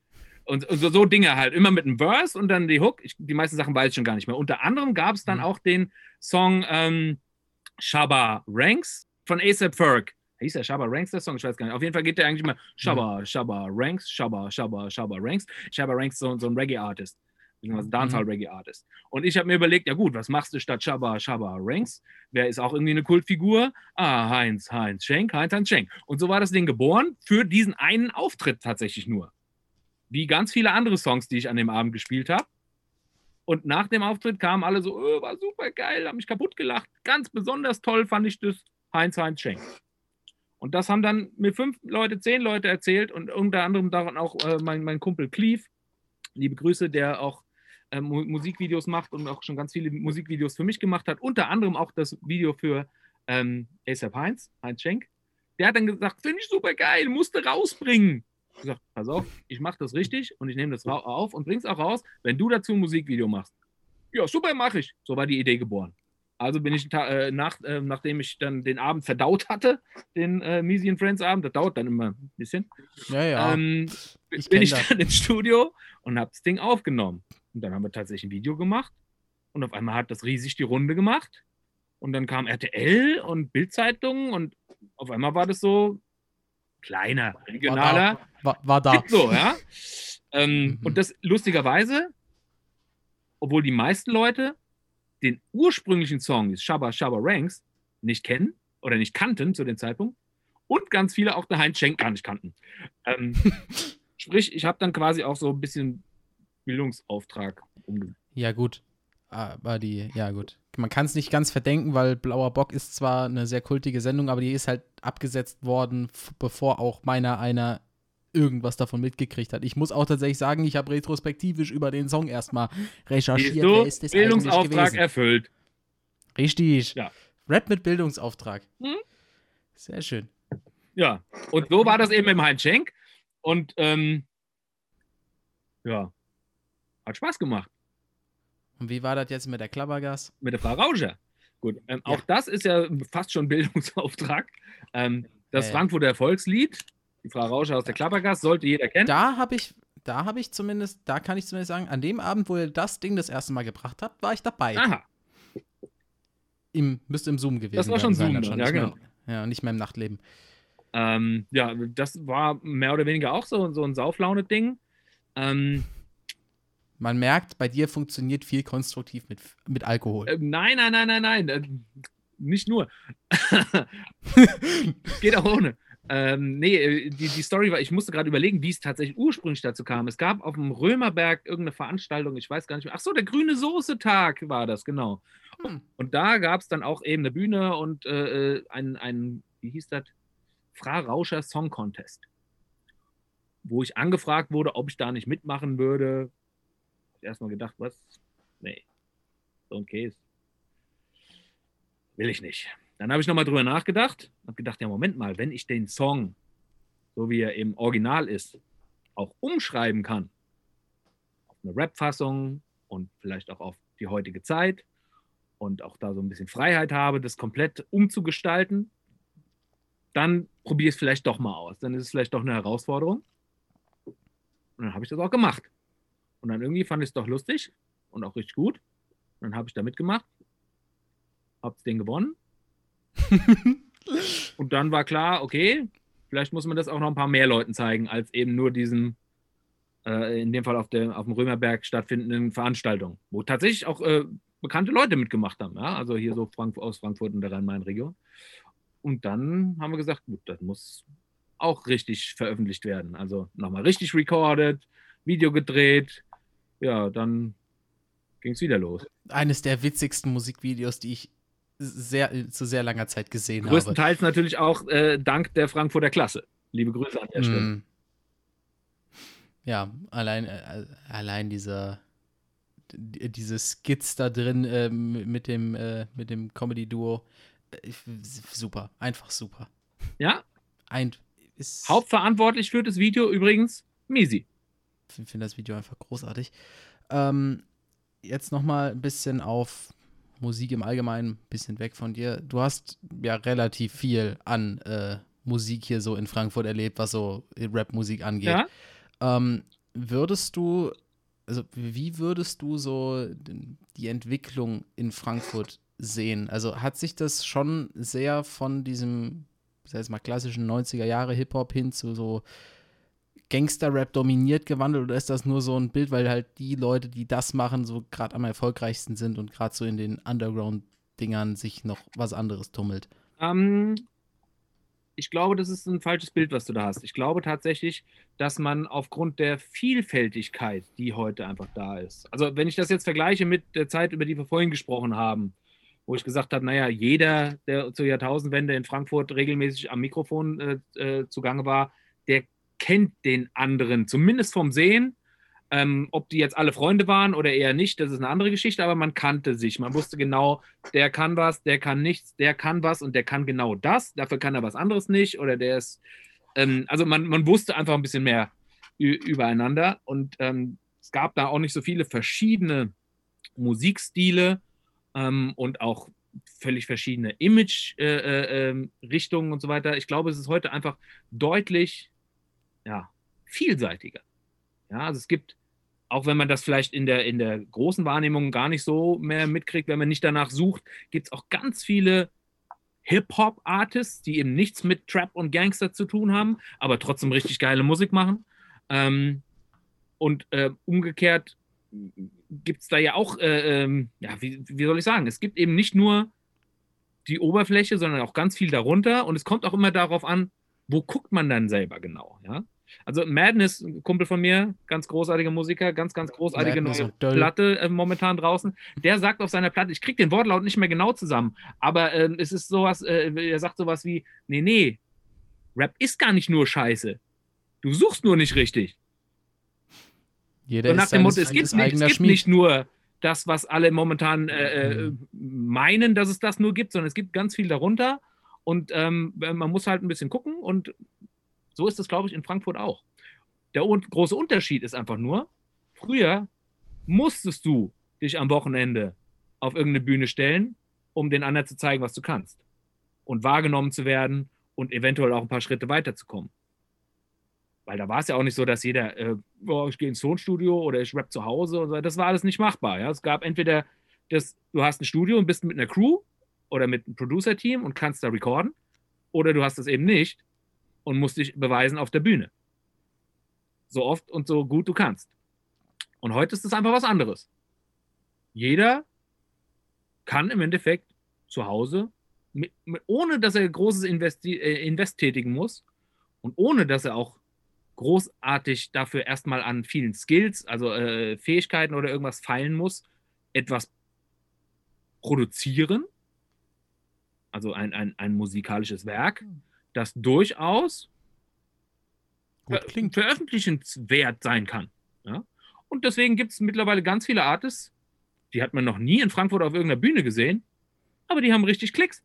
Und, und so, so, Dinge halt. Immer mit einem Verse und dann die Hook. Ich, die meisten Sachen weiß ich schon gar nicht mehr. Unter anderem gab es dann mhm. auch den Song ähm, Shabba Ranks von ASAP Ferg. Hieß der Shabba Ranks der Song? Ich weiß gar nicht. Auf jeden Fall geht der eigentlich immer Shabba, mhm. Shabba Ranks, Shabba, Shabba, Shabba Ranks. Shabba Ranks so, so ein Reggae-Artist. Beziehungsweise Dancehall-Reggae-Artist. Und ich habe mir überlegt, ja gut, was machst du statt Shabba, Shabba Ranks? Wer ist auch irgendwie eine Kultfigur? Ah, Heinz, Heinz Schenk, Heinz, Heinz Schenk. Und so war das Ding geboren für diesen einen Auftritt tatsächlich nur wie ganz viele andere Songs, die ich an dem Abend gespielt habe. Und nach dem Auftritt kamen alle so, oh, war super geil, haben mich kaputt gelacht. Ganz besonders toll fand ich das Heinz Heinz Schenk. Und das haben dann mir fünf Leute, zehn Leute erzählt und unter anderem daran auch äh, mein, mein Kumpel Cleve, liebe Grüße, der auch äh, Musikvideos macht und auch schon ganz viele Musikvideos für mich gemacht hat. Unter anderem auch das Video für ähm, ASAP Heinz, Heinz Schenk. Der hat dann gesagt, finde ich super geil, musste rausbringen gesagt, pass auf, ich mache das richtig und ich nehme das auf und bring's auch raus, wenn du dazu ein Musikvideo machst. Ja, super, mache ich. So war die Idee geboren. Also bin ich äh, nach, äh, nachdem ich dann den Abend verdaut hatte, den äh, Misi Friends Abend, das dauert dann immer ein bisschen, ja, ja. Ähm, ich bin ich das. dann ins Studio und habe das Ding aufgenommen. Und dann haben wir tatsächlich ein Video gemacht und auf einmal hat das riesig die Runde gemacht. Und dann kam RTL und Bildzeitung und auf einmal war das so, kleiner, regionaler. War da. War, war da. So, ja. ähm, mhm. Und das lustigerweise, obwohl die meisten Leute den ursprünglichen Song des Shabba Shabba Ranks nicht kennen oder nicht kannten zu dem Zeitpunkt und ganz viele auch der Heinz Schenk gar nicht kannten. Ähm, sprich, ich habe dann quasi auch so ein bisschen Bildungsauftrag umgesetzt. Ja, gut. Aber die, ja, gut man kann es nicht ganz verdenken, weil Blauer Bock ist zwar eine sehr kultige Sendung, aber die ist halt abgesetzt worden, bevor auch meiner einer irgendwas davon mitgekriegt hat. Ich muss auch tatsächlich sagen, ich habe retrospektivisch über den Song erstmal recherchiert. Wer ist das Bildungsauftrag erfüllt. Richtig. Ja. Rap mit Bildungsauftrag. Hm? Sehr schön. Ja, und so war das eben im Heinz Schenk. Und ähm, ja, hat Spaß gemacht. Und wie war das jetzt mit der Klappergas? Mit der Frau Rauscher. Gut, ähm, ja. auch das ist ja fast schon Bildungsauftrag. Ähm, das äh. Frankfurter Volkslied, die Frau Rauscher aus der Klappergas, sollte jeder kennen. Da habe ich, da habe ich zumindest, da kann ich zumindest sagen, an dem Abend, wo ihr das Ding das erste Mal gebracht habt, war ich dabei. Aha. Im, müsste im Zoom gewesen sein. Das war schon sein, Zoom, schon. ja, genau. Mehr, ja, nicht mehr im Nachtleben. Ähm, ja, das war mehr oder weniger auch so, so ein Sauflaune-Ding. Ähm, man merkt, bei dir funktioniert viel konstruktiv mit, mit Alkohol. Äh, nein, nein, nein, nein, nein. Äh, nicht nur. Geht auch ohne. Ähm, nee, äh, die, die Story war, ich musste gerade überlegen, wie es tatsächlich ursprünglich dazu kam. Es gab auf dem Römerberg irgendeine Veranstaltung, ich weiß gar nicht mehr. Ach so, der grüne Soße-Tag war das, genau. Hm. Und da gab es dann auch eben eine Bühne und äh, ein, ein, wie hieß das? Fra Rauscher Song Contest. Wo ich angefragt wurde, ob ich da nicht mitmachen würde erstmal gedacht, was? Nee, so ein Case. Will ich nicht. Dann habe ich nochmal drüber nachgedacht und gedacht, ja, Moment mal, wenn ich den Song, so wie er im Original ist, auch umschreiben kann, auf eine Rap-Fassung und vielleicht auch auf die heutige Zeit und auch da so ein bisschen Freiheit habe, das komplett umzugestalten, dann probiere ich es vielleicht doch mal aus. Dann ist es vielleicht doch eine Herausforderung. Und dann habe ich das auch gemacht. Und dann irgendwie fand ich es doch lustig und auch richtig gut. Und dann habe ich da mitgemacht, habe das Ding gewonnen. und dann war klar, okay, vielleicht muss man das auch noch ein paar mehr Leuten zeigen, als eben nur diesen, äh, in dem Fall auf, der, auf dem Römerberg stattfindenden Veranstaltungen, wo tatsächlich auch äh, bekannte Leute mitgemacht haben. Ja? Also hier so Frank aus Frankfurt und der Rhein-Main-Region. Und dann haben wir gesagt, gut, das muss auch richtig veröffentlicht werden. Also nochmal richtig recorded, Video gedreht. Ja, dann ging es wieder los. Eines der witzigsten Musikvideos, die ich sehr, zu sehr langer Zeit gesehen Größtenteils habe. Größtenteils natürlich auch äh, dank der Frankfurter Klasse. Liebe Grüße an der Stelle. Mm. Ja, allein, äh, allein dieser diese Skits da drin äh, mit dem, äh, mit dem Comedy-Duo. Äh, super, einfach super. Ja. Ein, Hauptverantwortlich für das Video übrigens Misi. Ich finde das Video einfach großartig. Ähm, jetzt noch mal ein bisschen auf Musik im Allgemeinen, ein bisschen weg von dir. Du hast ja relativ viel an äh, Musik hier so in Frankfurt erlebt, was so Rap-Musik angeht. Ja? Ähm, würdest du, also wie würdest du so die Entwicklung in Frankfurt sehen? Also hat sich das schon sehr von diesem, sag ich mal, klassischen 90er Jahre Hip-Hop hin zu so Gangster-Rap dominiert gewandelt oder ist das nur so ein Bild, weil halt die Leute, die das machen, so gerade am erfolgreichsten sind und gerade so in den Underground-Dingern sich noch was anderes tummelt? Ähm, ich glaube, das ist ein falsches Bild, was du da hast. Ich glaube tatsächlich, dass man aufgrund der Vielfältigkeit, die heute einfach da ist, also wenn ich das jetzt vergleiche mit der Zeit, über die wir vorhin gesprochen haben, wo ich gesagt habe, naja, jeder, der zur Jahrtausendwende in Frankfurt regelmäßig am Mikrofon äh, äh, zugange war, der kennt den anderen, zumindest vom Sehen. Ähm, ob die jetzt alle Freunde waren oder eher nicht, das ist eine andere Geschichte, aber man kannte sich. Man wusste genau, der kann was, der kann nichts, der kann was und der kann genau das, dafür kann er was anderes nicht oder der ist, ähm, also man, man wusste einfach ein bisschen mehr übereinander und ähm, es gab da auch nicht so viele verschiedene Musikstile ähm, und auch völlig verschiedene Image-Richtungen äh, äh, ähm, und so weiter. Ich glaube, es ist heute einfach deutlich ja, vielseitiger. Ja, also es gibt, auch wenn man das vielleicht in der, in der großen Wahrnehmung gar nicht so mehr mitkriegt, wenn man nicht danach sucht, gibt es auch ganz viele Hip-Hop-Artists, die eben nichts mit Trap und Gangster zu tun haben, aber trotzdem richtig geile Musik machen. Ähm, und äh, umgekehrt gibt es da ja auch, äh, ähm, ja, wie, wie soll ich sagen, es gibt eben nicht nur die Oberfläche, sondern auch ganz viel darunter. Und es kommt auch immer darauf an, wo guckt man dann selber genau? Ja? Also Madness, ein Kumpel von mir, ganz großartiger Musiker, ganz, ganz großartige neue Platte äh, momentan draußen. Der sagt auf seiner Platte, ich kriege den Wortlaut nicht mehr genau zusammen, aber äh, es ist sowas, äh, er sagt sowas wie, nee, nee, Rap ist gar nicht nur Scheiße. Du suchst nur nicht richtig. Jeder so nach dem Motto, es gibt, nicht, es gibt nicht nur das, was alle momentan äh, äh, mhm. meinen, dass es das nur gibt, sondern es gibt ganz viel darunter. Und ähm, man muss halt ein bisschen gucken und so ist es, glaube ich, in Frankfurt auch. Der große Unterschied ist einfach nur, früher musstest du dich am Wochenende auf irgendeine Bühne stellen, um den anderen zu zeigen, was du kannst. Und wahrgenommen zu werden und eventuell auch ein paar Schritte weiterzukommen. Weil da war es ja auch nicht so, dass jeder, äh, oh, ich gehe ins Tonstudio oder ich rap zu Hause und so. Das war alles nicht machbar. Ja? Es gab entweder, das, du hast ein Studio und bist mit einer Crew oder mit einem Producer-Team und kannst da recorden, oder du hast das eben nicht und musst dich beweisen auf der Bühne. So oft und so gut du kannst. Und heute ist es einfach was anderes. Jeder kann im Endeffekt zu Hause, mit, mit, ohne dass er großes Invest, äh, Invest tätigen muss und ohne dass er auch großartig dafür erstmal an vielen Skills, also äh, Fähigkeiten oder irgendwas feilen muss, etwas produzieren, also ein, ein, ein musikalisches Werk, das durchaus ver veröffentlichenswert sein kann. Ja? Und deswegen gibt es mittlerweile ganz viele Artists, die hat man noch nie in Frankfurt auf irgendeiner Bühne gesehen, aber die haben richtig Klicks.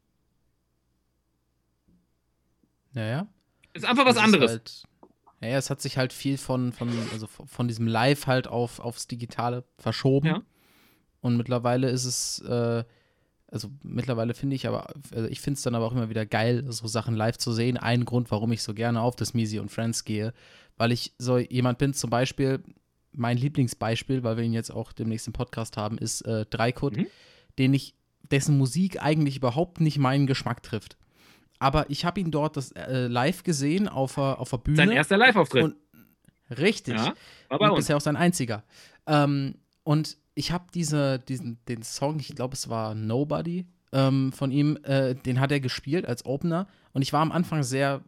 Naja. Ist einfach was anderes. Halt, naja, es hat sich halt viel von, von, also von diesem Live halt auf, aufs Digitale verschoben. Ja. Und mittlerweile ist es, äh, also mittlerweile finde ich aber, also ich finde es dann aber auch immer wieder geil, so Sachen live zu sehen. Ein Grund, warum ich so gerne auf das Misi und Friends gehe, weil ich so jemand bin, zum Beispiel, mein Lieblingsbeispiel, weil wir ihn jetzt auch demnächst im Podcast haben, ist äh, Dreikut, mhm. den ich, dessen Musik eigentlich überhaupt nicht meinen Geschmack trifft. Aber ich habe ihn dort das, äh, live gesehen auf, auf der Bühne. Sein erster Live-Auftritt. Richtig. Ja, war bei und bisher auch sein einziger. Ähm, und ich habe diese, diesen, den Song, ich glaube, es war Nobody ähm, von ihm, äh, den hat er gespielt als Opener. Und ich war am Anfang sehr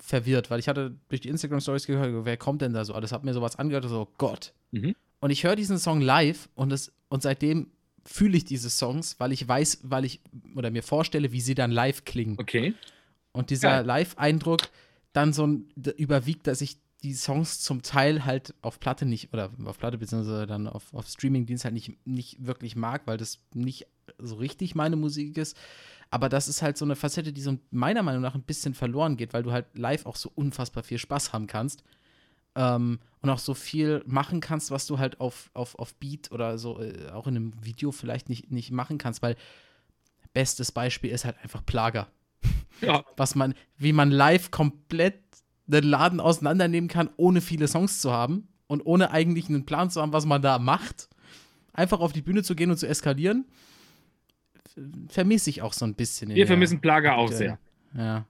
verwirrt, weil ich hatte durch die Instagram-Stories gehört, wer kommt denn da so? Das hat mir sowas angehört, so, oh Gott. Mhm. Und ich höre diesen Song live und, es, und seitdem fühle ich diese Songs, weil ich weiß, weil ich oder mir vorstelle, wie sie dann live klingen. Okay. Und dieser. Live-Eindruck dann so überwiegt, dass ich die Songs zum Teil halt auf Platte nicht, oder auf Platte beziehungsweise dann auf, auf Streamingdienst halt nicht, nicht wirklich mag, weil das nicht so richtig meine Musik ist. Aber das ist halt so eine Facette, die so meiner Meinung nach ein bisschen verloren geht, weil du halt live auch so unfassbar viel Spaß haben kannst. Ähm, und auch so viel machen kannst, was du halt auf, auf, auf Beat oder so äh, auch in einem Video vielleicht nicht, nicht machen kannst, weil bestes Beispiel ist halt einfach Plager Ja, was man, wie man live komplett den Laden auseinandernehmen kann, ohne viele Songs zu haben und ohne eigentlich einen Plan zu haben, was man da macht. Einfach auf die Bühne zu gehen und zu eskalieren, vermisse ich auch so ein bisschen. wir vermissen Plager auch sehr. Ja,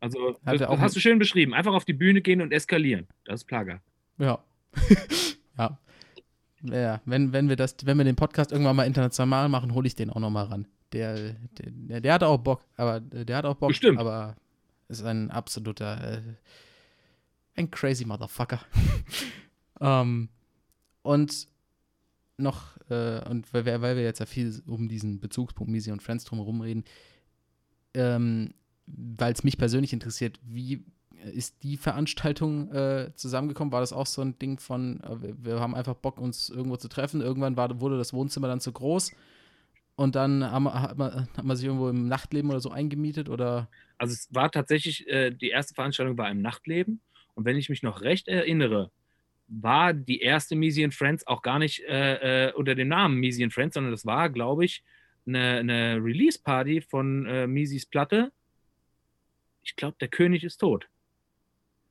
Also, das, auch das hast du schön beschrieben. Einfach auf die Bühne gehen und eskalieren. Das ist Plager. ja. ja. Ja, wenn, wenn wir das, wenn wir den Podcast irgendwann mal international machen, hole ich den auch noch mal ran. Der, der, der, der hat auch Bock, aber der hat auch Bock, Bestimmt. aber ist ein absoluter, äh, ein crazy Motherfucker. ähm, und noch, äh, und weil, wir- weil wir jetzt ja viel um diesen Bezugspunkt Misi und Friends drumherum reden, ähm, weil es mich persönlich interessiert, wie ist die Veranstaltung äh, zusammengekommen? War das auch so ein Ding von, äh, wir- wir haben einfach Bock, uns irgendwo zu treffen? Irgendwann war, wurde das Wohnzimmer dann zu groß und dann haben, hat, man, hat man sich irgendwo im Nachtleben oder so eingemietet oder? Also es war tatsächlich, äh, die erste Veranstaltung war im Nachtleben. Und wenn ich mich noch recht erinnere, war die erste Misi and Friends auch gar nicht äh, äh, unter dem Namen Misi and Friends, sondern das war, glaube ich, eine, eine Release-Party von äh, Misis Platte. Ich glaube, der König ist tot.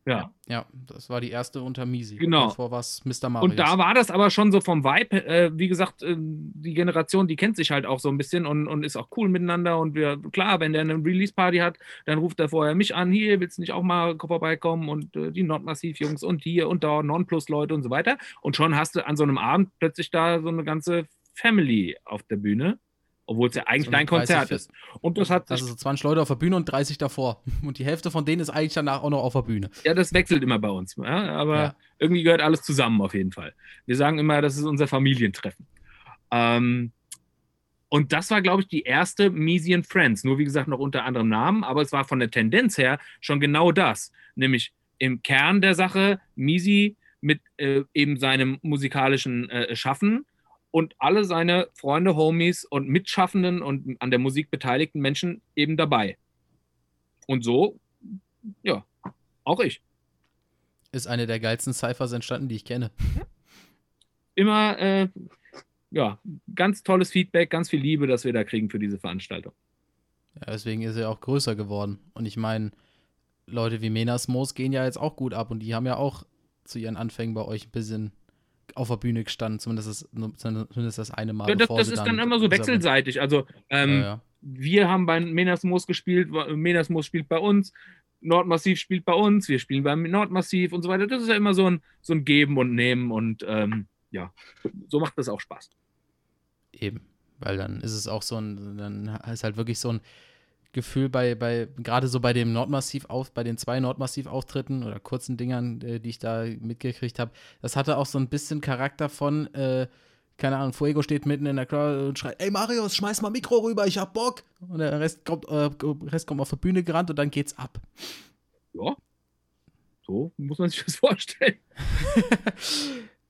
Ja. Ja, das war die erste unter Misi. Genau. Davor war es Mr. Marius. Und da war das aber schon so vom Vibe, äh, wie gesagt, äh, die Generation, die kennt sich halt auch so ein bisschen und, und ist auch cool miteinander. Und wir, klar, wenn der eine Release-Party hat, dann ruft er vorher mich an, hier, willst du nicht auch mal vorbeikommen? Und äh, die Nordmassiv-Jungs und hier und da, Non-Plus-Leute und so weiter. Und schon hast du an so einem Abend plötzlich da so eine ganze Family auf der Bühne, obwohl es ja eigentlich So dein eine 30 Konzert ist. Und das hat sich, Also so 20 Leute auf der Bühne und 30 davor. Und die Hälfte von denen ist eigentlich danach auch noch auf der Bühne. ja, das wechselt immer bei uns. Ja? Aber Ja. irgendwie gehört alles zusammen auf jeden Fall. Wir sagen immer, das ist unser Familientreffen. Ähm, und das war, glaube ich, die erste Misi and Friends. Nur wie gesagt, noch unter anderem Namen, aber es war von der Tendenz her schon genau das. Nämlich im Kern der Sache Misi mit äh, eben seinem musikalischen äh, Schaffen und alle seine Freunde, Homies und Mitschaffenden und an der Musik beteiligten Menschen eben dabei. Und so, ja, auch ich. Ist eine der geilsten Cyphers entstanden, die ich kenne. immer äh, ja, ganz tolles Feedback, ganz viel Liebe, das wir da kriegen für diese Veranstaltung. Ja, deswegen ist er auch größer geworden. Und ich meine, Leute wie Menas Moos gehen ja jetzt auch gut ab und die haben ja auch zu ihren Anfängen bei euch ein bisschen auf der Bühne gestanden, zumindest das, zumindest das eine Mal. Ja, das das ist dann immer so wechselseitig. Also ähm, Ja, ja. wir haben bei Menasmus gespielt, Menasmus spielt bei uns, Nordmassiv spielt bei uns, wir spielen beim Nordmassiv und so weiter. Das ist ja immer so ein, so ein Geben und Nehmen und ähm, ja, so macht das auch Spaß. Eben, weil dann ist es auch so ein, dann ist halt wirklich so ein Gefühl bei, bei gerade so bei dem Nordmassiv auf, bei den zwei Nordmassiv-Auftritten oder kurzen Dingern, äh, die ich da mitgekriegt habe, das hatte auch so ein bisschen Charakter von, äh, keine Ahnung, Fuego steht mitten in der Crowd und schreit, ey Marius, schmeiß mal Mikro rüber, ich hab Bock. Und der Rest kommt, äh, Rest kommt auf die Bühne gerannt und dann geht's ab. Ja, so muss man sich das vorstellen.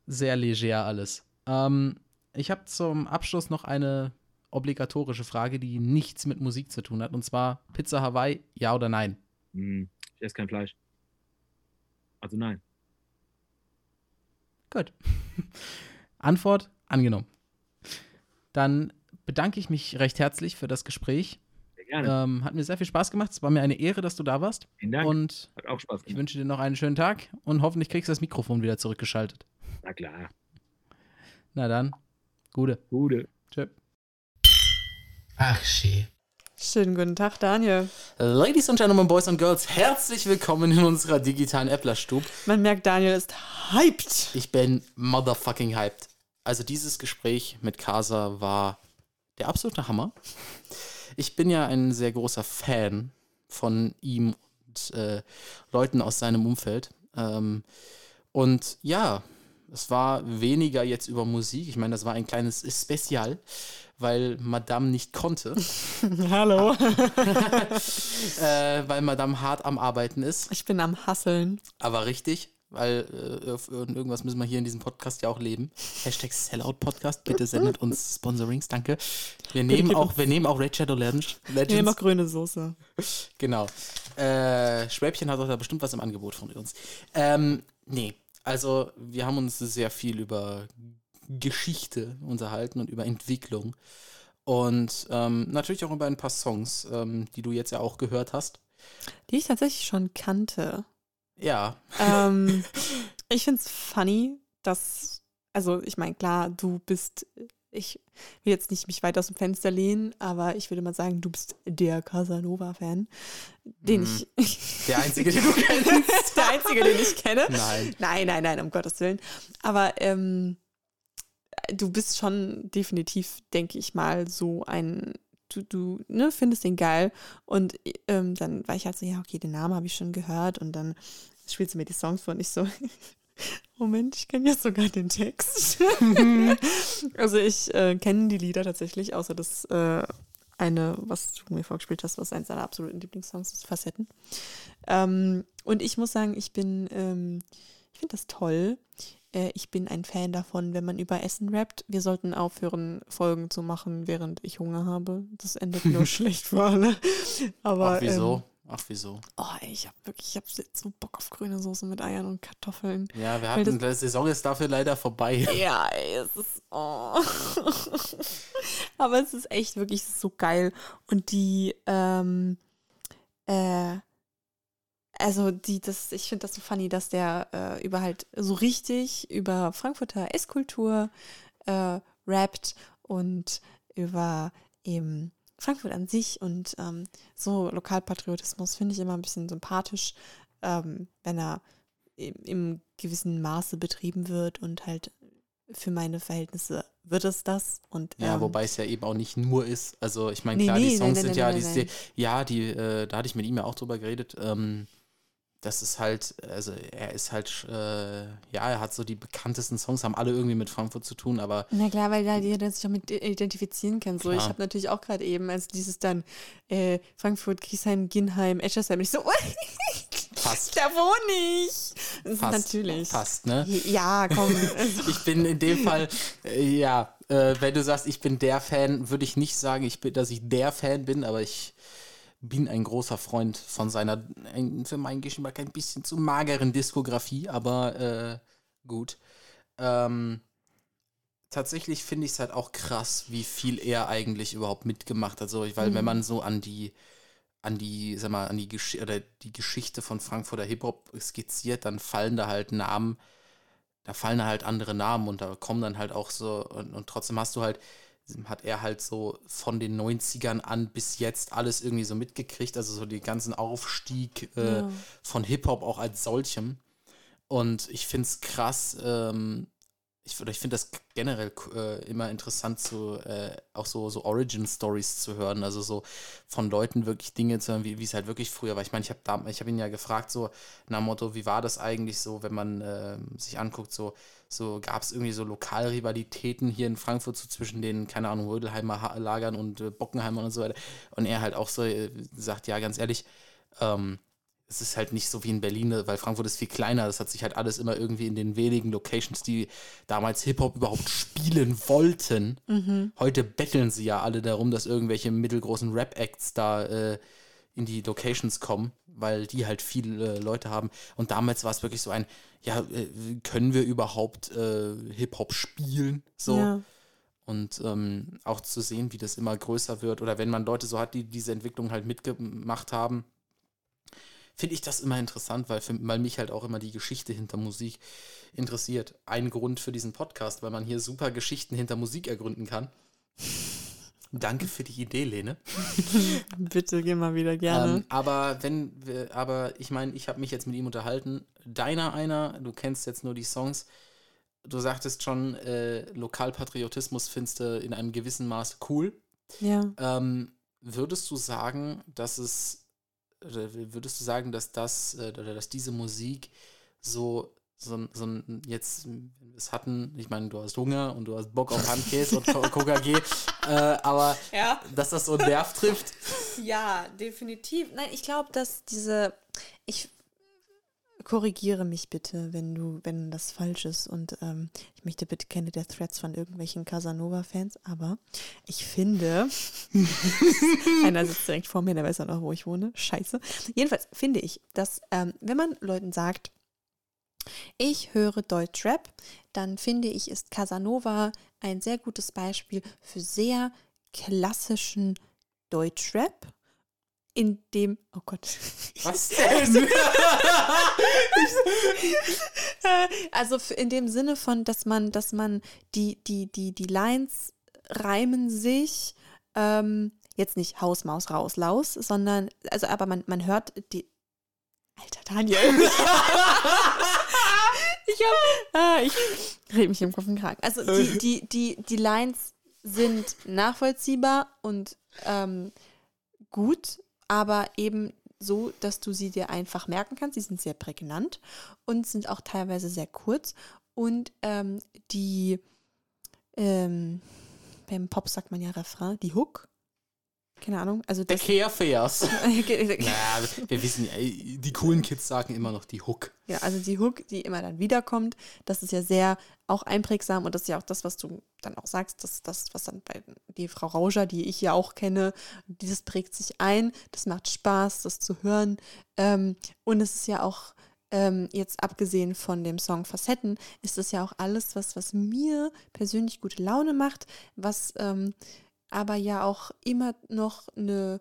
Sehr leger alles. Ähm, ich habe zum Abschluss noch eine obligatorische Frage, die nichts mit Musik zu tun hat. Und zwar Pizza Hawaii, ja oder nein? Hm, ich esse kein Fleisch. Also nein. Gut. Antwort angenommen. Dann bedanke ich mich recht herzlich für das Gespräch. Sehr gerne. Ähm, hat mir sehr viel Spaß gemacht. Es war mir eine Ehre, dass du da warst. Vielen Dank. Und Hat auch Spaß ich gemacht. wünsche dir noch einen schönen Tag und hoffentlich kriegst du das Mikrofon wieder zurückgeschaltet. Na klar. Na dann, Gute. Gute. Tschö. Ach, schön. Schönen guten Tag, Daniel. Ladies and Gentlemen, Boys and Girls, herzlich willkommen in unserer digitalen Applerstub. Man merkt, Daniel ist hyped. Ich bin motherfucking hyped. Also dieses Gespräch mit Casa war der absolute Hammer. Ich bin ja ein sehr großer Fan von ihm und äh, Leuten aus seinem Umfeld. Ähm, und ja, es war weniger jetzt über Musik. Ich meine, das war ein kleines Spezial, weil Madame nicht konnte, Hallo. äh, weil Madame hart am Arbeiten ist. Ich bin am Hasseln. Aber richtig, weil äh, irgendwas müssen wir hier in diesem Podcast ja auch leben. Hashtag Sellout Podcast, bitte sendet uns Sponsorings, danke. Wir nehmen auch, wir nehmen auch Raid Shadow Legends. Ich nehme Legends. auch grüne Soße. Genau. Äh, Schwäbchen hat doch da bestimmt was im Angebot von uns. Ähm, nee, also wir haben uns sehr viel über Geschichte unterhalten und über Entwicklung. Und ähm, natürlich auch über ein paar Songs, ähm, die du jetzt ja auch gehört hast. Die ich tatsächlich schon kannte. Ja, ähm, ich finde es funny, dass, also ich meine, klar, du bist, ich will jetzt nicht mich weit aus dem Fenster lehnen, aber ich würde mal sagen, du bist der Casanova-Fan, den Mhm. ich, der einzige, den du kennst. der einzige, den ich kenne. Nein. Nein, nein, nein, um Gottes Willen. Aber ähm, du bist schon definitiv, denke ich mal, so ein, du, du ne, findest den geil. Und ähm, dann war ich halt so, ja, okay, den Namen habe ich schon gehört. Und dann spielst du mir die Songs vor und ich so, Moment, ich kenne ja sogar den Text. also ich äh, kenne die Lieder tatsächlich, außer das äh, eine, was du mir vorgespielt hast, was eines deiner absoluten Lieblingssongs ist, Facetten. Ähm, und ich muss sagen, ich bin, ähm, ich finde das toll. Äh, ich bin ein Fan davon, wenn man über Essen rappt. Wir sollten aufhören, Folgen zu machen, während ich Hunger habe. Das endet nur schlecht für alle. Aber Ach, wieso? Ähm, Ach, wieso? oh, ey, ich habe wirklich, ich habe so Bock auf grüne Soße mit Eiern und Kartoffeln. Ja, wir hatten, die Saison ist dafür leider vorbei. Ja, ey, es ist. Oh. Aber es ist echt wirklich so geil. Und die, ähm, äh, also die, das, ich finde das so funny, dass der äh, über halt so richtig über Frankfurter Esskultur äh, rappt und über eben Frankfurt an sich und ähm, so Lokalpatriotismus finde ich immer ein bisschen sympathisch, ähm, wenn er im, im gewissen Maße betrieben wird und halt für meine Verhältnisse wird es das. Und, Ja, ähm, wobei es ja eben auch nicht nur ist. Also ich meine, Nee, klar, nee, die Songs nein, sind ja, die, ja, die, äh, da hatte ich mit ihm ja auch drüber geredet. Ähm, das ist halt, also er ist halt, äh, ja, er hat so die bekanntesten Songs, haben alle irgendwie mit Frankfurt zu tun, aber Na klar, weil da jeder sich auch mit identifizieren kann. So, ich Klar. habe natürlich auch gerade eben, als dieses dann äh, Frankfurt, Griesheim, Ginheim, Eschersheim, ich so, passt. da wohne ich. Das ist Passt, natürlich. passt, ne? Ja, komm. Ich bin in dem Fall, äh, ja, äh, wenn du sagst, ich bin der Fan, würde ich nicht sagen, ich bin, dass ich der Fan bin, aber ich bin ein großer Freund von seiner, ein, für meinen Geschmack ein bisschen zu mageren Diskografie, aber äh, gut. Ähm, tatsächlich finde ich es halt auch krass, wie viel er eigentlich überhaupt mitgemacht hat. So, weil wenn man so an die an die, sag mal, an die Gesch oder die Geschichte von Frankfurter Hip-Hop skizziert, dann fallen da halt Namen, da fallen da halt andere Namen und da kommen dann halt auch so, und, und trotzdem hast du halt, hat er halt so von den 90ern an bis jetzt alles irgendwie so mitgekriegt, also so den ganzen Aufstieg äh, Ja. von Hip-Hop auch als solchem. Und ich finde es krass, ähm, ich, ich finde das generell äh, immer interessant, zu, äh, auch so, so Origin-Stories zu hören. Also so von Leuten wirklich Dinge zu hören, wie es halt wirklich früher war. Ich meine, ich habe habe ihn ja gefragt, so nach dem Motto, wie war das eigentlich so, wenn man ähm, sich anguckt, so, so gab es irgendwie so Lokalrivalitäten hier in Frankfurt so zwischen den, keine Ahnung, Rödelheimer Lagern und äh, Bockenheimern und so weiter. Und er halt auch so äh, sagt, ja, ganz ehrlich, ähm, es ist halt nicht so wie in Berlin, weil Frankfurt ist viel kleiner. Das hat sich halt alles immer irgendwie in den wenigen Locations, die damals Hip-Hop überhaupt spielen wollten. Heute betteln sie ja alle darum, dass irgendwelche mittelgroßen Rap-Acts da äh, in die Locations kommen, weil die halt viele äh, Leute haben. Und damals war es wirklich so ein, ja, äh, können wir überhaupt äh, Hip-Hop spielen? So. Ja. Und ähm, auch zu sehen, wie das immer größer wird oder wenn man Leute so hat, die diese Entwicklung halt mitgemacht haben, finde ich das immer interessant, weil, für, weil mich halt auch immer die Geschichte hinter Musik interessiert. Ein Grund für diesen Podcast, weil man hier super Geschichten hinter Musik ergründen kann. Danke für die Idee, Lene. Bitte, geh mal wieder gerne. Ähm, aber wenn wir, aber ich meine, ich habe mich jetzt mit ihm unterhalten. Deiner einer, du kennst jetzt nur die Songs. Du sagtest schon, äh, Lokalpatriotismus findest du in einem gewissen Maß cool. ja. Ähm, würdest du sagen, dass es, würdest du sagen, dass das, äh, oder dass diese Musik so, so, so jetzt, es hatten, ich meine, du hast Hunger und du hast Bock auf Handkäse und Co- KKG, äh, aber Ja. dass das so einen Nerv trifft, Ja, definitiv. Nein, ich glaube, dass diese. Ich korrigiere mich bitte, wenn du, wenn das falsch ist. Und ähm, ich möchte bitte keine der Threads von irgendwelchen Casanova-Fans, aber ich finde. einer sitzt direkt vor mir, der weiß auch noch, wo ich wohne. Scheiße. Jedenfalls finde ich, dass, ähm, wenn man Leuten sagt, ich höre Deutschrap, dann finde ich, ist Casanova ein sehr gutes Beispiel für sehr klassischen Deutschrap, in dem, oh Gott, was denn? Also in dem Sinne von, dass man, dass man die, die, die, die Lines reimen sich, ähm, jetzt nicht Haus, Maus, raus, laus, sondern, also aber man, man hört die. Alter Daniel. ich hab, ah, ich rede mich im Kopf und Kragen. Also die, die, die, die Lines sind nachvollziehbar und ähm, gut, aber eben so, dass du sie dir einfach merken kannst. Sie sind sehr prägnant und sind auch teilweise sehr kurz. Und ähm, die, ähm, beim Pop sagt man ja Refrain, die Hook. Keine Ahnung. Also Der das. Kehrvers. ja, Ja, wir wissen, ja, die coolen Kids sagen immer noch die Hook. also die Hook, die immer dann wiederkommt, das ist ja sehr auch einprägsam und das ist ja auch das, was du dann auch sagst, dass das, was dann bei die Frau Rauscher, die ich ja auch kenne, dieses prägt sich ein, das macht Spaß, das zu hören. Ähm, und es ist ja auch, ähm, jetzt abgesehen von dem Song Facetten, ist es ja auch alles, was, was mir persönlich gute Laune macht, was ähm, aber ja auch immer noch eine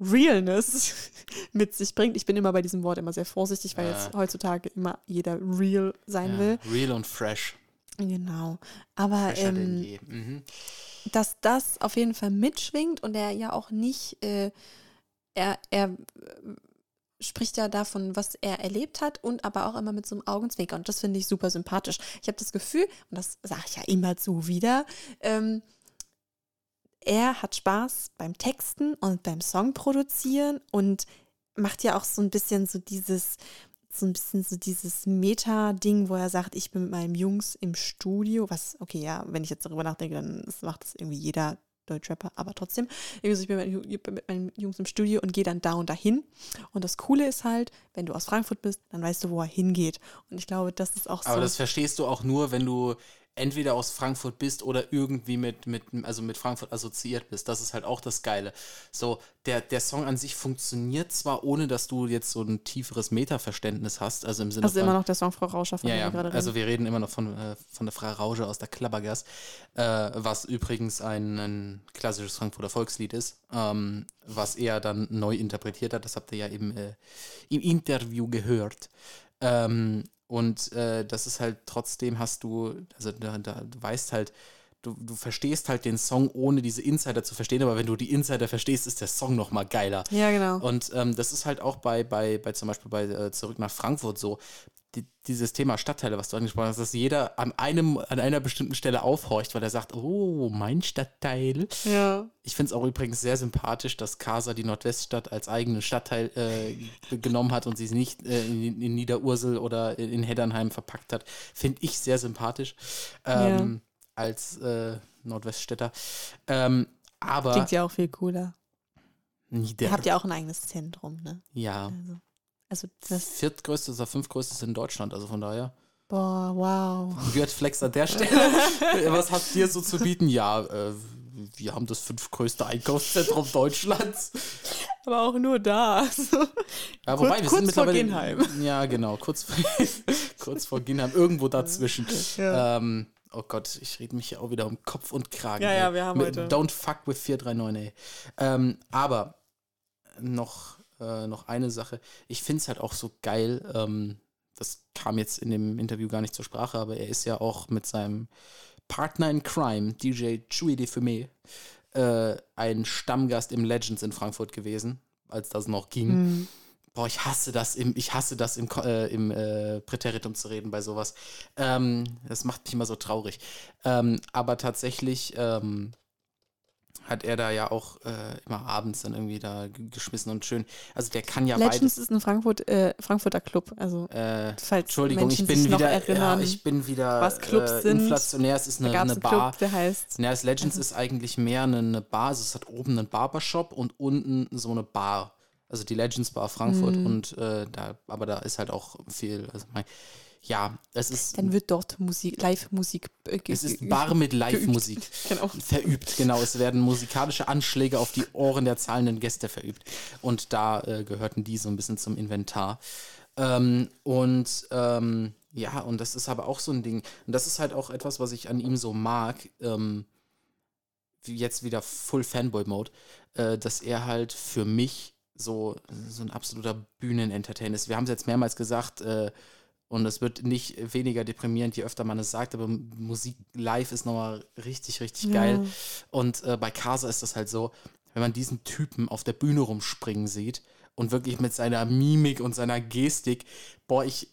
Realness mit sich bringt. Ich bin immer bei diesem Wort immer sehr vorsichtig, weil jetzt Ja. heutzutage immer jeder real sein Ja, will. real und fresh. Genau. Aber ähm. Mhm. dass das auf jeden Fall mitschwingt und er ja auch nicht, äh, er, er spricht ja davon, was er erlebt hat und aber auch immer mit so einem Augenzwinkern und das finde ich super sympathisch. Ich habe das Gefühl, und das sage ich ja immer so wieder, ähm, er hat Spaß beim Texten und beim Song produzieren und macht ja auch so ein bisschen so dieses, so ein bisschen so dieses Meta-Ding, wo er sagt, ich bin mit meinen Jungs im Studio, was, okay, ja, wenn ich jetzt darüber nachdenke, dann macht das irgendwie jeder Deutschrapper, aber trotzdem, ich bin mit, meinen Ju- ich bin mit meinen Jungs im Studio und gehe dann da und dahin. Und das Coole ist halt, wenn du aus Frankfurt bist, dann weißt du, wo er hingeht. Und ich glaube, das ist auch so. Aber das verstehst du auch nur, wenn du entweder aus Frankfurt bist oder irgendwie mit, mit, also mit Frankfurt assoziiert bist. Das ist halt auch das Geile. So, der, der Song an sich funktioniert zwar, ohne dass du jetzt so ein tieferes Meta-Verständnis hast, also im Sinne also von. immer noch der Song Frau Rauscher, von ja, ja, gerade reden. also wir reden immer noch von, äh, von der Frau Rauge aus der Klappergas, äh, was übrigens ein, ein klassisches Frankfurter Volkslied ist, ähm, was er dann neu interpretiert hat. Das habt ihr ja eben äh, im Interview gehört. Ähm, und äh, das ist halt trotzdem hast du, also da, da, du weißt halt, du, du verstehst halt den Song, ohne diese Insider zu verstehen, aber wenn du die Insider verstehst, ist der Song noch mal geiler. ja, genau. Und ähm, das ist halt auch bei, bei, bei zum Beispiel bei äh, Zurück nach Frankfurt so. Die, dieses Thema Stadtteile, was du angesprochen hast, dass jeder an einem, an einer bestimmten Stelle aufhorcht, weil er sagt, oh, mein Stadtteil. Ja. Ich finde es auch übrigens sehr sympathisch, dass Casa die Nordweststadt als eigenen Stadtteil äh, genommen hat und sie nicht äh, in, in Niederursel oder in, in Heddernheim verpackt hat. Finde ich sehr sympathisch ähm, als äh, Nordweststädter. Ähm, aber Klingt ja auch viel cooler. Nieder Ihr habt ja auch ein eigenes Zentrum, ne? ja. Also, also das, viertgrößtes oder fünftgrößtes in Deutschland, also von daher. boah, wow. Weird Flex an der Stelle. Was habt ihr so zu bieten? Ja, äh, wir haben das fünftgrößte Einkaufszentrum Deutschlands. Aber auch nur da. So. Ja, Kurz- wobei, wir kurz sind vor mittlerweile. Ginheim. Ja, genau, kurz vor, kurz vor Ginheim, irgendwo dazwischen. Ja. Ähm, oh Gott, ich rede mich ja auch wieder um Kopf und Kragen. Ja, ey. ja, wir haben Mit heute- Don't fuck with 439, ey. Ähm, aber noch, äh, noch eine Sache. Ich finde es halt auch so geil, ähm, das kam jetzt in dem Interview gar nicht zur Sprache, aber er ist ja auch mit seinem Partner in Crime, DJ Chewy de Fumé, äh, ein Stammgast im Legends in Frankfurt gewesen, als das noch ging. Mhm. Boah, ich hasse das im, ich hasse das im, äh, im äh, Präteritum zu reden bei sowas. Ähm, das macht mich immer so traurig. Ähm, aber tatsächlich ähm, hat er da ja auch äh, immer abends dann irgendwie da geschmissen und schön. Also der kann ja Legends ist ein Frankfurt, äh, Frankfurter Club. Also, beides. Äh, falls Entschuldigung, Menschen ich bin wieder, erinnern, ja, ich bin wieder was Clubs äh, sind. inflationär. Es ist eine, eine Bar. Club, der heißt. Ja, das Legends ist eigentlich mehr eine, eine Bar. Also es hat oben einen Barbershop und unten so eine Bar. Also die Legends Bar Frankfurt Mhm. und äh, da, aber da ist halt auch viel. Also mein, ja, es ist, Dann wird dort Musik, Live-Musik äh, es ist Bar mit Live-Musik. Genau. Verübt, genau. Es werden musikalische Anschläge auf die Ohren der zahlenden Gäste verübt. Und da äh, gehörten die so ein bisschen zum Inventar. Ähm, und ähm, ja, und das ist aber auch so ein Ding. Und das ist halt auch etwas, was ich an ihm so mag. Ähm, jetzt wieder Full Fanboy-Mode, äh, dass er halt für mich so, so ein absoluter Bühnenentertainer ist. Wir haben es jetzt mehrmals gesagt, äh, und es wird nicht weniger deprimierend, je öfter man es sagt, aber Musik live ist nochmal richtig, richtig geil. Ja. Und äh, bei Casa ist das halt so, wenn man diesen Typen auf der Bühne rumspringen sieht und wirklich mit seiner Mimik und seiner Gestik, boah, ich,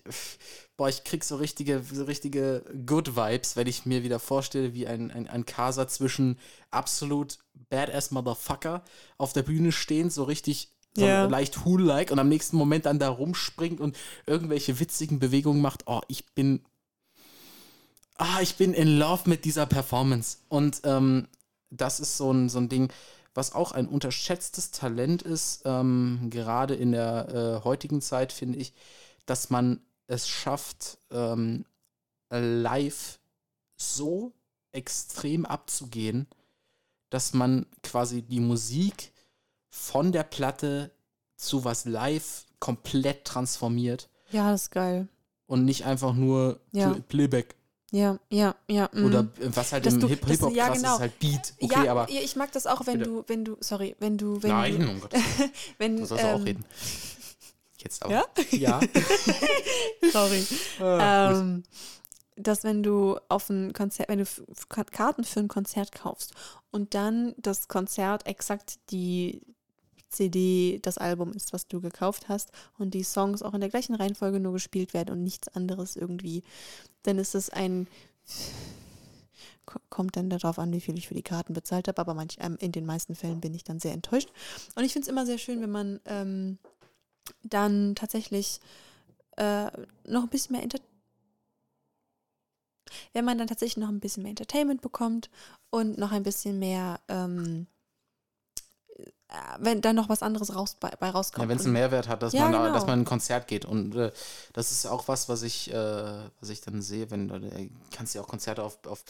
boah, ich krieg so richtige, so richtige Good Vibes, wenn ich mir wieder vorstelle, wie ein, ein, ein Casa zwischen absolut badass Motherfucker auf der Bühne stehend, so richtig so Ja. leicht Hool-like und am nächsten Moment dann da rumspringt und irgendwelche witzigen Bewegungen macht. Oh, ich bin ah, ich bin in love mit dieser Performance. Und ähm, das ist so ein, so ein Ding, was auch ein unterschätztes Talent ist, ähm, gerade in der äh, heutigen Zeit, finde ich, dass man es schafft, ähm, live so extrem abzugehen, dass man quasi die Musik von der Platte zu was live komplett transformiert ja, das ist geil. und nicht einfach nur Ja. Play- Playback Ja, ja, ja. mhm. oder äh, was halt Dass im du- Hip- du- Hip-Hop ja, krass genau. ist, halt Beat. Okay, ja, aber. ich mag das auch, wenn Bitte. du, wenn du, sorry, wenn du, wenn Nein, du, um Gottes Willen. wenn, Du sollst auch ähm, reden. Jetzt auch. Ja? Ja. sorry, Ah, ähm, dass wenn du auf ein Konzert, wenn du Karten für ein Konzert kaufst und dann das Konzert exakt die CD, das Album ist, was du gekauft hast und die Songs auch in der gleichen Reihenfolge nur gespielt werden und nichts anderes irgendwie, dann ist es ein ko- kommt dann darauf an, wie viel ich für die Karten bezahlt habe, aber manch, ähm, in den meisten Fällen bin ich dann sehr enttäuscht. Und ich finde es immer sehr schön, wenn man ähm, dann tatsächlich äh, noch ein bisschen mehr Enter wenn man dann tatsächlich noch ein bisschen mehr Entertainment bekommt und noch ein bisschen mehr, ähm, äh, wenn da noch was anderes raus, bei, bei rauskommt. Ja, wenn es einen Mehrwert hat, dass, Ja, man, genau. dass man in ein Konzert geht. Und äh, das ist auch was, was ich, äh, was ich dann sehe, wenn du äh, kannst dir auch Konzerte auf, auf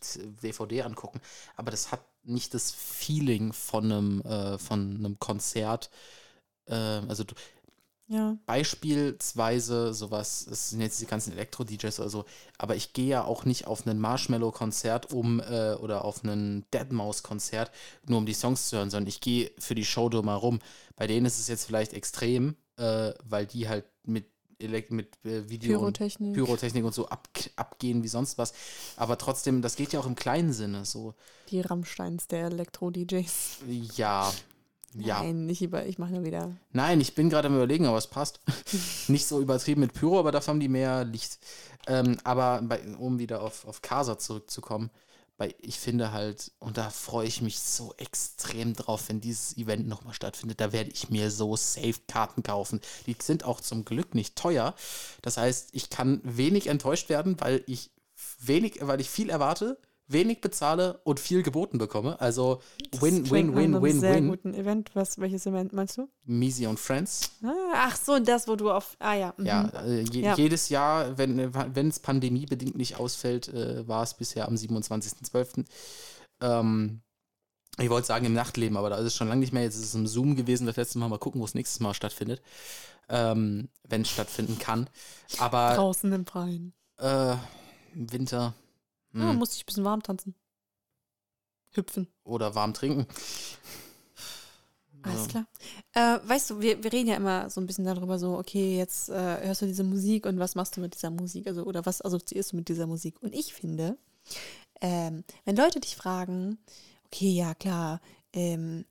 DVD angucken, aber das hat nicht das Feeling von einem, äh, von einem Konzert. Äh, also du, ja, beispielsweise sowas, es sind jetzt die ganzen Elektro-DJs oder so, aber ich gehe ja auch nicht auf ein Marshmallow-Konzert um äh, oder auf ein Deadmau5-Konzert, nur um die Songs zu hören, sondern ich gehe für die Show drumherum. Bei denen ist es jetzt vielleicht extrem, äh, weil die halt mit, Elek mit äh, Video und Pyrotechnik. Pyrotechnik und so ab, abgehen wie sonst was. Aber trotzdem, das geht ja auch im kleinen Sinne so. Die Rammsteins der Elektro-DJs. Ja. Ja. Nein, nicht über, ich mache nur wieder. Nein, ich bin gerade am überlegen, aber es passt. Nicht so übertrieben mit Pyro, aber dafür haben die mehr Licht. Ähm, aber bei, um wieder auf, auf Casa zurückzukommen, bei, ich finde halt, und da freue ich mich so extrem drauf, wenn dieses Event nochmal stattfindet, da werde ich mir so safe Karten kaufen. Die sind auch zum Glück nicht teuer. Das heißt, ich kann wenig enttäuscht werden, weil ich wenig, weil ich viel erwarte, wenig bezahle und viel geboten bekomme. Also win, win, win, einem win, sehr win. guten Event. Was, welches Event meinst du? Misi und Friends. Ah, ach so, das, wo du auf. Ah ja. mhm. Ja, äh, je, Ja. jedes Jahr, wenn es pandemiebedingt nicht ausfällt, äh, war es bisher am 27.12. Ähm, ich wollte sagen im Nachtleben, aber da ist es schon lange nicht mehr. Jetzt ist es im Zoom gewesen, das letzte Mal. Mal gucken, wo es nächstes Mal stattfindet. Ähm, wenn es stattfinden kann. Aber Draußen im Freien. äh, im Winter Ah, hm, musste ich ein bisschen warm tanzen. Hüpfen. oder warm trinken. Alles Ja. klar. Äh, weißt du, wir, wir reden ja immer so ein bisschen darüber, so, okay, jetzt äh, hörst du diese Musik und was machst du mit dieser Musik? Also, oder was assoziierst du mit dieser Musik? Und ich finde, ähm, wenn Leute dich fragen, okay, ja klar, ähm,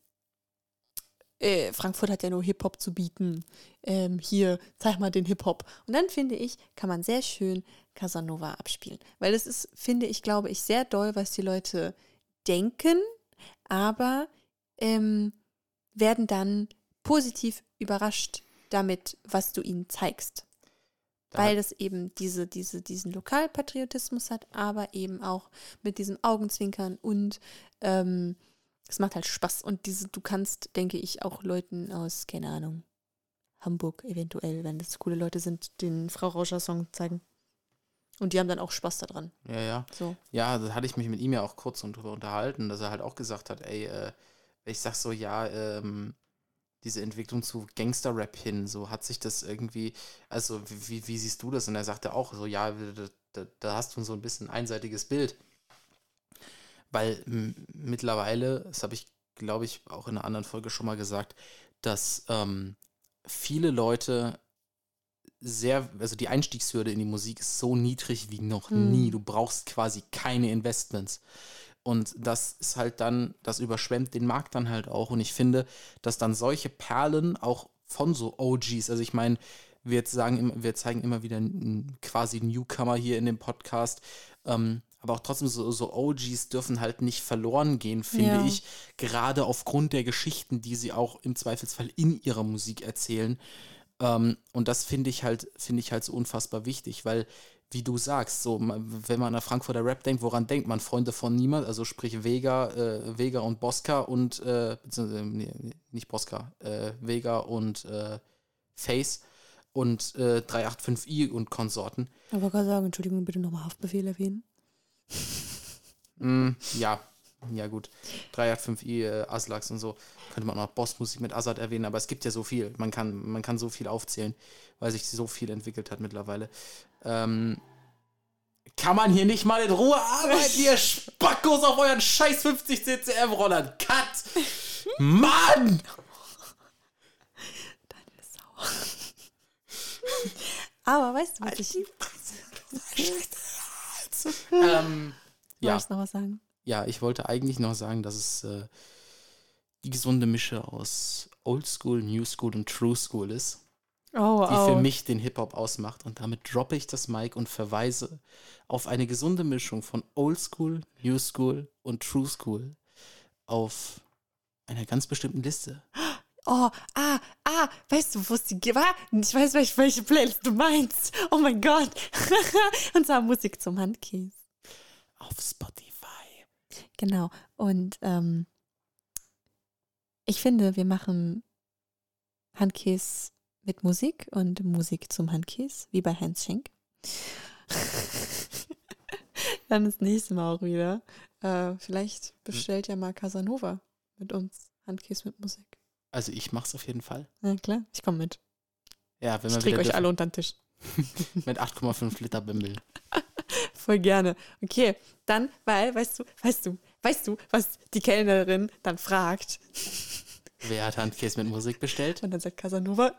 äh, Frankfurt hat ja nur Hip-Hop zu bieten. Ähm, hier, zeig mal den Hip-Hop. Und dann finde ich, kann man sehr schön Casanova abspielen. Weil es ist, finde ich, glaube ich, sehr doll, was die Leute denken, aber ähm, werden dann positiv überrascht damit, was du ihnen zeigst. Da Weil das eben diese, diese, diesen Lokalpatriotismus hat, aber eben auch mit diesem Augenzwinkern und ähm, es macht halt Spaß. Und diese, du kannst, denke ich, auch Leuten aus, keine Ahnung, Hamburg eventuell, wenn das coole Leute sind, den Frau Rauscher-Song zeigen. Und die haben dann auch Spaß daran. Ja, ja. So. Ja, da hatte ich mich mit ihm ja auch kurz drüber unterhalten, dass er halt auch gesagt hat, ey, äh, ich sag so, ja, ähm, diese Entwicklung zu Gangster-Rap hin, so hat sich das irgendwie, also wie, wie, siehst du das? Und er sagte auch so, ja, da, da, da hast du so ein bisschen einseitiges Bild. Weil mittlerweile, das habe ich, glaube ich, auch in einer anderen Folge schon mal gesagt, dass ähm, viele Leute sehr, also die Einstiegshürde in die Musik ist so niedrig wie noch Hm. nie. Du brauchst quasi keine Investments. Und das ist halt dann, das überschwemmt den Markt dann halt auch. Und ich finde, dass dann solche Perlen auch von so OGs, also ich meine, wir jetzt sagen, wir zeigen immer wieder quasi Newcomer hier in dem Podcast, ähm, aber auch trotzdem so, so OGs dürfen halt nicht verloren gehen, finde Ja. ich, gerade aufgrund der Geschichten, die sie auch im Zweifelsfall in ihrer Musik erzählen. Ähm, und das finde ich halt, finde ich halt so unfassbar wichtig, weil, wie du sagst, so, wenn man an Frankfurter Rap denkt, woran denkt man? Freunde von niemand, also sprich Vega, äh, Vega und Bosca und, äh, beziehungsweise, nee, nee, nicht Bosca, äh, Vega und äh, Face und äh, 385i und Konsorten. Aber kann sagen, Entschuldigung, bitte nochmal Haftbefehl erwähnen. Mm, ja, ja gut. 385i, äh, Aslax und so. Könnte man auch noch Bossmusik mit Azad erwähnen, aber es gibt ja so viel. Man kann, man kann so viel aufzählen, weil sich so viel entwickelt hat mittlerweile. Ähm, kann man hier nicht mal in Ruhe arbeiten, ihr Spackos auf euren scheiß 50 CCM-Rollern? Cut! Mann! Deine Sau. Aber weißt du, was ich. ähm, Ja. ja, noch was sagen? ja, ich wollte eigentlich noch sagen, dass es äh, die gesunde Mische aus Old School, New School und True School ist. Oh, die oh. für mich den Hip-Hop ausmacht. Und damit droppe ich das Mic und verweise auf eine gesunde Mischung von Old School, New School und True School auf einer ganz bestimmten Liste. Oh, ah, ah, weißt du, wo es die? Ah, Ich weiß, welche, welche Playlist du meinst. Oh mein Gott. Und zwar Musik zum Handkies. Auf Spotify. Genau. Und ähm, ich finde, wir machen Handkies mit Musik und Musik zum Handkies, wie bei Hans Schenk. Dann das nächste Mal auch wieder. Äh, vielleicht bestellt ja mal Casanova mit uns Handkies mit Musik. Also ich mach's auf jeden Fall. Ja, klar, ich komme mit. Ja, wenn Ich wir krieg wieder euch dürfen. alle unter den Tisch. mit 8,5 Liter Bimbel. Voll gerne. Okay, dann, weil, weißt du, weißt du, weißt du, was die Kellnerin dann fragt? Wer hat Handkäse mit Musik bestellt? Und dann sagt Casanova,